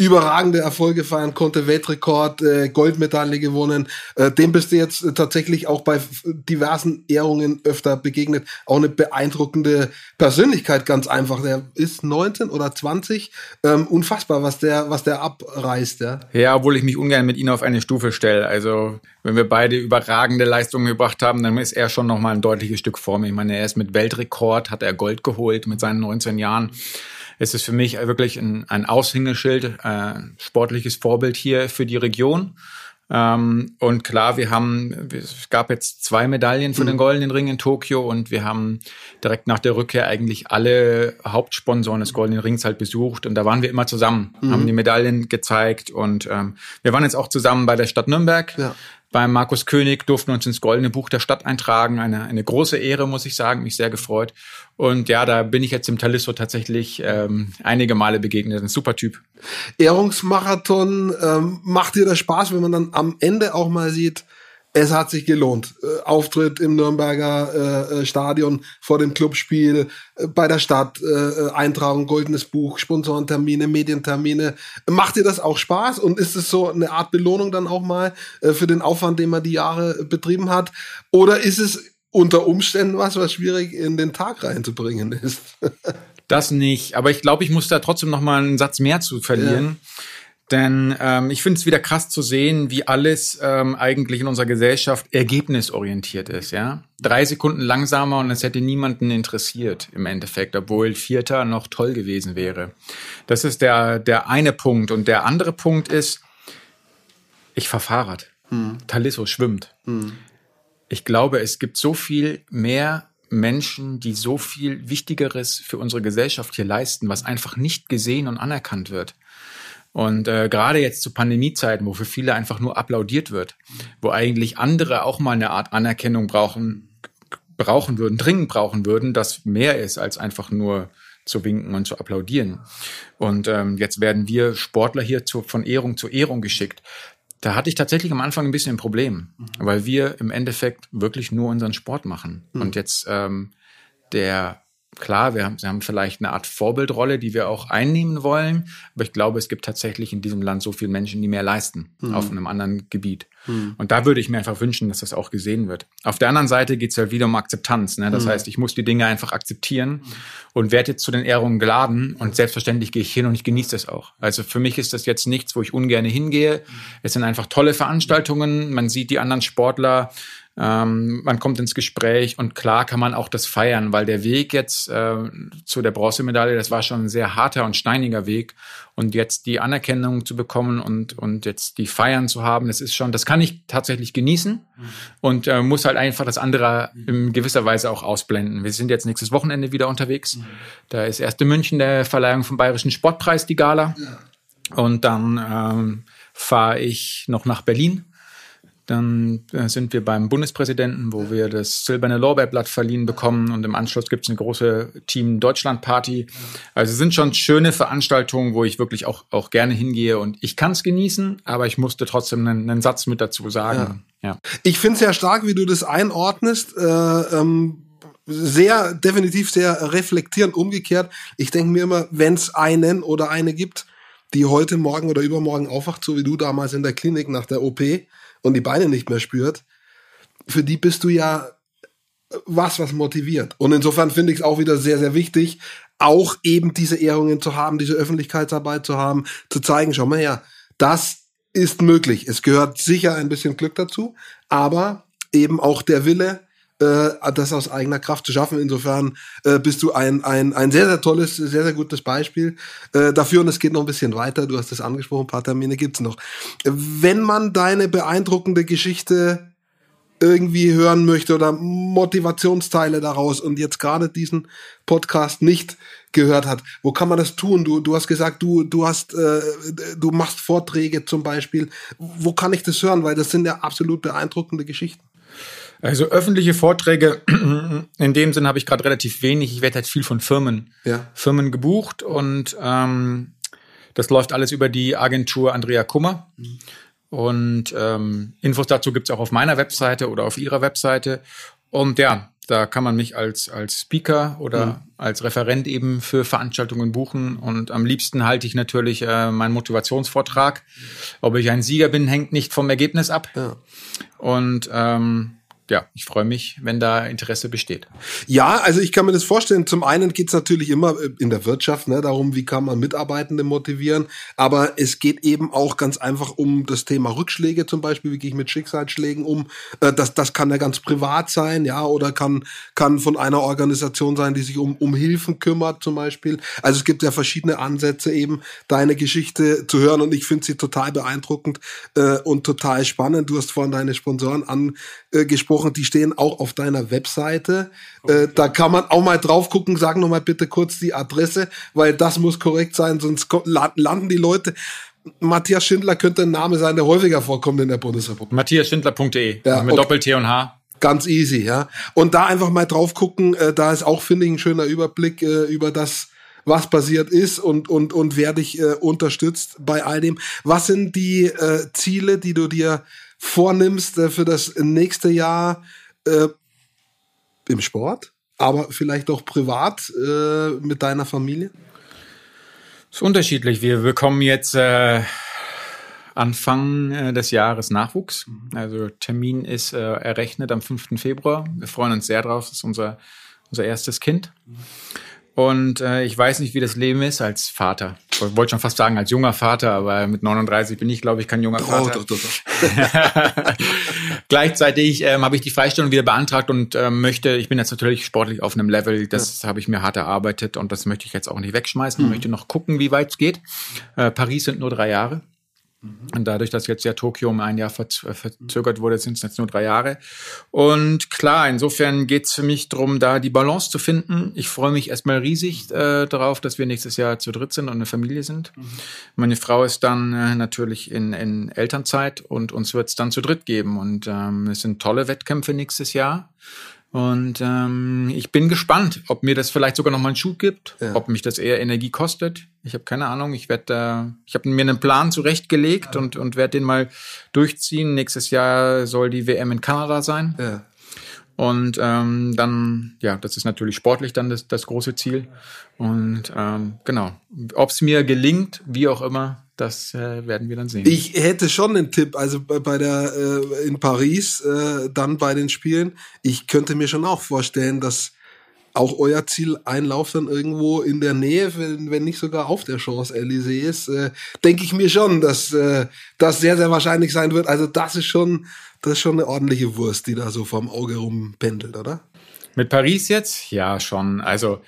überragende Erfolge feiern konnte, Weltrekord, äh, Goldmedaille gewonnen. Äh, dem bist du jetzt äh, tatsächlich auch bei diversen Ehrungen öfter begegnet. Auch eine beeindruckende Persönlichkeit, ganz einfach. Der ist 19 oder 20. Ähm, unfassbar, was der, was der abreißt. Ja. ja, obwohl ich mich ungern mit ihm auf eine Stufe stelle. Also wenn wir beide überragende Leistungen gebracht haben, dann ist er schon noch mal ein deutliches Stück vor mir. Ich meine, er ist mit Weltrekord, hat er Gold geholt mit seinen 19 Jahren es ist für mich wirklich ein, ein Aushängeschild, äh, sportliches Vorbild hier für die Region. Ähm, und klar, wir haben, es gab jetzt zwei Medaillen für mhm. den Goldenen Ring in Tokio und wir haben direkt nach der Rückkehr eigentlich alle Hauptsponsoren des Goldenen Rings halt besucht und da waren wir immer zusammen, mhm. haben die Medaillen gezeigt und ähm, wir waren jetzt auch zusammen bei der Stadt Nürnberg. Ja beim Markus König durften uns ins Goldene Buch der Stadt eintragen. Eine, eine große Ehre, muss ich sagen, mich sehr gefreut. Und ja, da bin ich jetzt im Talisso tatsächlich ähm, einige Male begegnet. Ein super Typ. Ehrungsmarathon, ähm, macht dir das Spaß, wenn man dann am Ende auch mal sieht, es hat sich gelohnt. Äh, Auftritt im Nürnberger äh, äh, Stadion vor dem Clubspiel, äh, bei der Stadt, äh, äh, Eintragung, goldenes Buch, Sponsorentermine, Medientermine. Macht dir das auch Spaß und ist es so eine Art Belohnung dann auch mal für den Aufwand, den man die Jahre betrieben hat? Oder ist es unter Umständen was, was schwierig in den Tag reinzubringen ist? das nicht, aber ich glaube, ich muss da trotzdem noch mal einen Satz mehr zu verlieren. Ja denn ähm, ich finde es wieder krass zu sehen, wie alles ähm, eigentlich in unserer Gesellschaft ergebnisorientiert ist. Ja, drei Sekunden langsamer und es hätte niemanden interessiert im Endeffekt, obwohl Vierter noch toll gewesen wäre. Das ist der der eine Punkt und der andere Punkt ist, ich fahre Fahrrad. Hm. Talisso schwimmt. Hm. Ich glaube, es gibt so viel mehr Menschen, die so viel Wichtigeres für unsere Gesellschaft hier leisten, was einfach nicht gesehen und anerkannt wird. Und äh, gerade jetzt zu Pandemiezeiten, wo für viele einfach nur applaudiert wird, wo eigentlich andere auch mal eine Art Anerkennung brauchen, brauchen würden, dringend brauchen würden, das mehr ist als einfach nur zu winken und zu applaudieren. Und ähm, jetzt werden wir Sportler hier zu, von Ehrung zu Ehrung geschickt. Da hatte ich tatsächlich am Anfang ein bisschen ein Problem, mhm. weil wir im Endeffekt wirklich nur unseren Sport machen. Mhm. Und jetzt ähm, der klar, wir haben, wir haben vielleicht eine Art Vorbildrolle, die wir auch einnehmen wollen, aber ich glaube, es gibt tatsächlich in diesem Land so viele Menschen, die mehr leisten mhm. auf einem anderen Gebiet. Mhm. Und da würde ich mir einfach wünschen, dass das auch gesehen wird. Auf der anderen Seite geht es ja wieder um Akzeptanz. Ne? Das mhm. heißt, ich muss die Dinge einfach akzeptieren und werde jetzt zu den Ehrungen geladen und selbstverständlich gehe ich hin und ich genieße das auch. Also für mich ist das jetzt nichts, wo ich ungern hingehe. Es sind einfach tolle Veranstaltungen. Man sieht die anderen Sportler ähm, man kommt ins Gespräch und klar kann man auch das feiern, weil der Weg jetzt äh, zu der Bronzemedaille, das war schon ein sehr harter und steiniger Weg. Und jetzt die Anerkennung zu bekommen und, und jetzt die Feiern zu haben, das ist schon, das kann ich tatsächlich genießen mhm. und äh, muss halt einfach das andere in gewisser Weise auch ausblenden. Wir sind jetzt nächstes Wochenende wieder unterwegs. Mhm. Da ist erst in München der Verleihung vom Bayerischen Sportpreis, die Gala. Ja. Und dann ähm, fahre ich noch nach Berlin Dann äh, sind wir beim Bundespräsidenten, wo wir das silberne Lorbeerblatt verliehen bekommen und im Anschluss gibt es eine große Team Deutschland Party. Also sind schon schöne Veranstaltungen, wo ich wirklich auch, auch gerne hingehe und ich kann es genießen, aber ich musste trotzdem einen, einen Satz mit dazu sagen. Ja. ja. Ich finde es sehr stark, wie du das einordnest. Äh, ähm sehr, definitiv sehr reflektierend umgekehrt. Ich denke mir immer, wenn es einen oder eine gibt, die heute, morgen oder übermorgen aufwacht, so wie du damals in der Klinik nach der OP und die Beine nicht mehr spürt, für die bist du ja was, was motiviert. Und insofern finde ich es auch wieder sehr, sehr wichtig, auch eben diese Ehrungen zu haben, diese Öffentlichkeitsarbeit zu haben, zu zeigen, schau mal her, das ist möglich. Es gehört sicher ein bisschen Glück dazu, aber eben auch der Wille, äh, das aus eigener Kraft zu schaffen. Insofern äh, bist du ein, ein, ein sehr, sehr tolles, sehr, sehr gutes Beispiel äh, dafür und es geht noch ein bisschen weiter. Du hast es angesprochen, ein paar Termine gibt's noch. Wenn man deine beeindruckende Geschichte irgendwie hören möchte oder Motivationsteile daraus und jetzt gerade diesen Podcast nicht gehört hat, wo kann man das tun? Du, du hast gesagt, du, du hast, äh, du machst Vorträge zum Beispiel. Wo kann ich das hören? Weil das sind ja absolut beeindruckende Geschichten. Also öffentliche Vorträge, in dem Sinn habe ich gerade relativ wenig. Ich werde halt viel von Firmen, ja. Firmen gebucht und ähm, das läuft alles über die Agentur Andrea Kummer. Mhm. Und ähm, Infos dazu gibt's auch auf meiner Webseite oder auf ihrer Webseite. Und ja, da kann man mich als, als Speaker oder mhm. als Referent eben für Veranstaltungen buchen. Und am liebsten halte ich natürlich äh, meinen Motivationsvortrag. Ob ich ein Sieger bin, hängt nicht vom Ergebnis ab. Ja. Und ähm, ja, ich freue mich, wenn da Interesse besteht. Ja, also ich kann mir das vorstellen. Zum einen geht es natürlich immer äh, in der Wirtschaft ne, darum, wie kann man Mitarbeitende motivieren. Aber es geht eben auch ganz einfach um das Thema Rückschläge zum Beispiel. Wie gehe ich mit Schicksalsschlägen um? Äh, das, das kann ja ganz privat sein, ja, oder kann, kann von einer Organisation sein, die sich um, um Hilfen kümmert zum Beispiel. Also es gibt ja verschiedene Ansätze eben, deine Geschichte zu hören. Und ich finde sie total beeindruckend äh, und total spannend. Du hast vorhin deine Sponsoren angesprochen angesprochen, die stehen auch auf deiner Webseite. Okay. Äh, da kann man auch mal drauf gucken. Sag noch mal bitte kurz die Adresse, weil das muss korrekt sein, sonst landen die Leute. Matthias Schindler könnte ein Name sein, der häufiger vorkommt in der Bundesrepublik. MatthiasSchindler.de ja, mit okay. Doppel-T und H. Ganz easy, ja. Und da einfach mal drauf gucken, äh, da ist auch, finde ich, ein schöner Überblick äh, über das, was passiert ist und, und, und wer dich äh, unterstützt bei all dem. Was sind die äh, Ziele, die du dir vornimmst äh, für das nächste Jahr äh, im Sport, aber vielleicht auch privat äh, mit deiner Familie? Ist unterschiedlich. Wir bekommen jetzt äh, Anfang äh, des Jahres Nachwuchs. Also Termin ist äh, errechnet am 5. Februar. Wir freuen uns sehr drauf. Das ist unser, unser erstes Kind. Und äh, ich weiß nicht, wie das Leben ist als Vater. Ich wollte schon fast sagen, als junger Vater, aber mit 39 bin ich, glaube ich, kein junger Vater. Doch, doch, doch. Gleichzeitig ähm, habe ich die Freistellung wieder beantragt und ähm, möchte, ich bin jetzt natürlich sportlich auf einem Level, das ja. habe ich mir hart erarbeitet und das möchte ich jetzt auch nicht wegschmeißen. Mhm. Ich möchte noch gucken, wie weit es geht. Äh, Paris sind nur drei Jahre. Mhm. Und dadurch, dass jetzt ja Tokio um ein Jahr äh, verzögert wurde, sind es jetzt nur drei Jahre. Und klar, insofern geht es für mich darum, da die Balance zu finden. Ich freue mich erstmal riesig äh, darauf, dass wir nächstes Jahr zu dritt sind und eine Familie sind. Mhm. Meine Frau ist dann äh, natürlich in, in Elternzeit und uns wird es dann zu dritt geben. Und ähm, es sind tolle Wettkämpfe nächstes Jahr. Und ähm, ich bin gespannt, ob mir das vielleicht sogar noch mal einen Schub gibt, ja. ob mich das eher Energie kostet. Ich habe keine Ahnung. Ich werde da, ich habe mir einen Plan zurechtgelegt ja. und und werde den mal durchziehen. Nächstes Jahr soll die WM in Kanada sein. Ja. Und ähm, dann, ja, das ist natürlich sportlich dann das, das große Ziel. Und ähm, genau, ob es mir gelingt, wie auch immer, das äh, werden wir dann sehen. Ich hätte schon einen Tipp, also bei, bei der äh, in Paris, äh, dann bei den Spielen. Ich könnte mir schon auch vorstellen, dass auch euer Ziel Einlauf dann irgendwo in der Nähe, wenn, wenn nicht sogar auf der Chance Elysée ist, äh, denke ich mir schon, dass äh, das sehr, sehr wahrscheinlich sein wird. Also das ist schon, das ist schon eine ordentliche Wurst, die da so vom Auge rumpendelt, oder? Mit Paris jetzt? Ja, schon. Also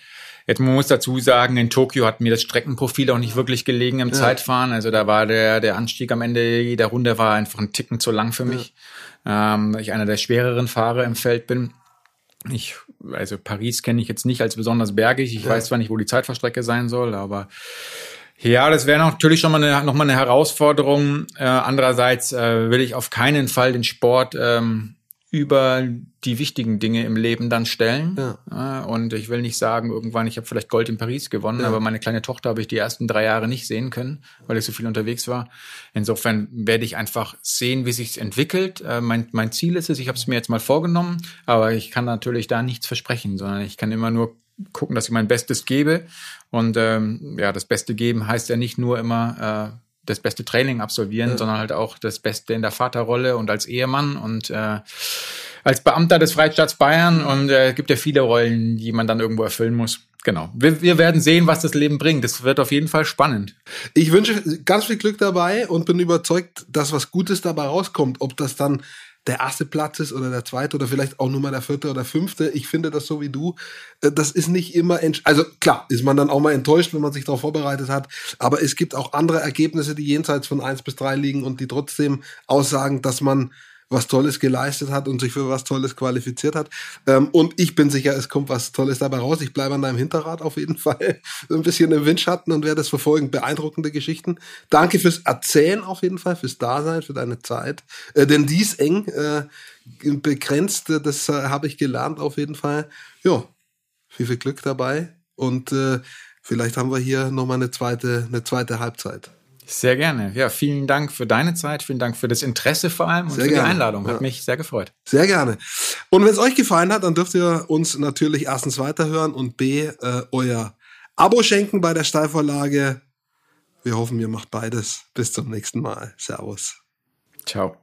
Jetzt man muss dazu sagen, in Tokio hat mir das Streckenprofil auch nicht wirklich gelegen im ja. Zeitfahren. Also da war der, der Anstieg am Ende jeder Runde war einfach ein Ticken zu lang für mich. Ja. Ähm, ich einer der schwereren Fahrer im Feld bin. Ich, also Paris kenne ich jetzt nicht als besonders bergig. Ich ja. weiß zwar nicht, wo die Zeitfahrstrecke sein soll, aber Ja, das wäre natürlich schon mal eine, noch mal eine Herausforderung. Äh, andererseits äh, will ich auf keinen Fall den Sport ähm, über die wichtigen Dinge im Leben dann stellen. Ja. Und ich will nicht sagen, irgendwann, ich habe vielleicht Gold in Paris gewonnen, ja. aber meine kleine Tochter habe ich die ersten drei Jahre nicht sehen können, weil ich so viel unterwegs war. Insofern werde ich einfach sehen, wie sich entwickelt. Äh, mein, mein Ziel ist es, ich habe es mir jetzt mal vorgenommen, aber ich kann natürlich da nichts versprechen, sondern ich kann immer nur gucken, dass ich mein Bestes gebe. Und ähm, ja, das Beste geben heißt ja nicht nur immer äh, das beste Training absolvieren, ja. sondern halt auch das Beste in der Vaterrolle und als Ehemann und äh, als Beamter des Freistaats Bayern und es äh, gibt ja viele Rollen, die man dann irgendwo erfüllen muss. Genau. Wir, wir werden sehen, was das Leben bringt. Das wird auf jeden Fall spannend. Ich wünsche ganz viel Glück dabei und bin überzeugt, dass was Gutes dabei rauskommt. Ob das dann der erste Platz ist oder der zweite oder vielleicht auch nur mal der vierte oder fünfte. Ich finde das so wie du. Äh, das ist nicht immer, also klar, ist man dann auch mal enttäuscht, wenn man sich darauf vorbereitet hat. Aber es gibt auch andere Ergebnisse, die jenseits von eins bis drei liegen und die trotzdem aussagen, dass man was Tolles geleistet hat und sich für was Tolles qualifiziert hat. Ähm, und ich bin sicher, es kommt was Tolles dabei raus. Ich bleibe an deinem Hinterrad auf jeden Fall ein bisschen im Windschatten und werde es verfolgen. Beeindruckende Geschichten. Danke fürs Erzählen auf jeden Fall, fürs Dasein, für deine Zeit. Äh, denn dies eng, äh, begrenzt, äh, das äh, habe ich gelernt auf jeden Fall. Ja, viel, viel Glück dabei. Und äh, vielleicht haben wir hier nochmal eine zweite, eine zweite Halbzeit. Sehr gerne. Ja, vielen Dank für deine Zeit, vielen Dank für das Interesse vor allem und sehr für gerne. die Einladung. Hat ja. mich sehr gefreut. Sehr gerne. Und wenn es euch gefallen hat, dann dürft ihr uns natürlich erstens weiterhören und b äh, euer Abo schenken bei der Steilvorlage. Wir hoffen, ihr macht beides. Bis zum nächsten Mal. Servus. Ciao.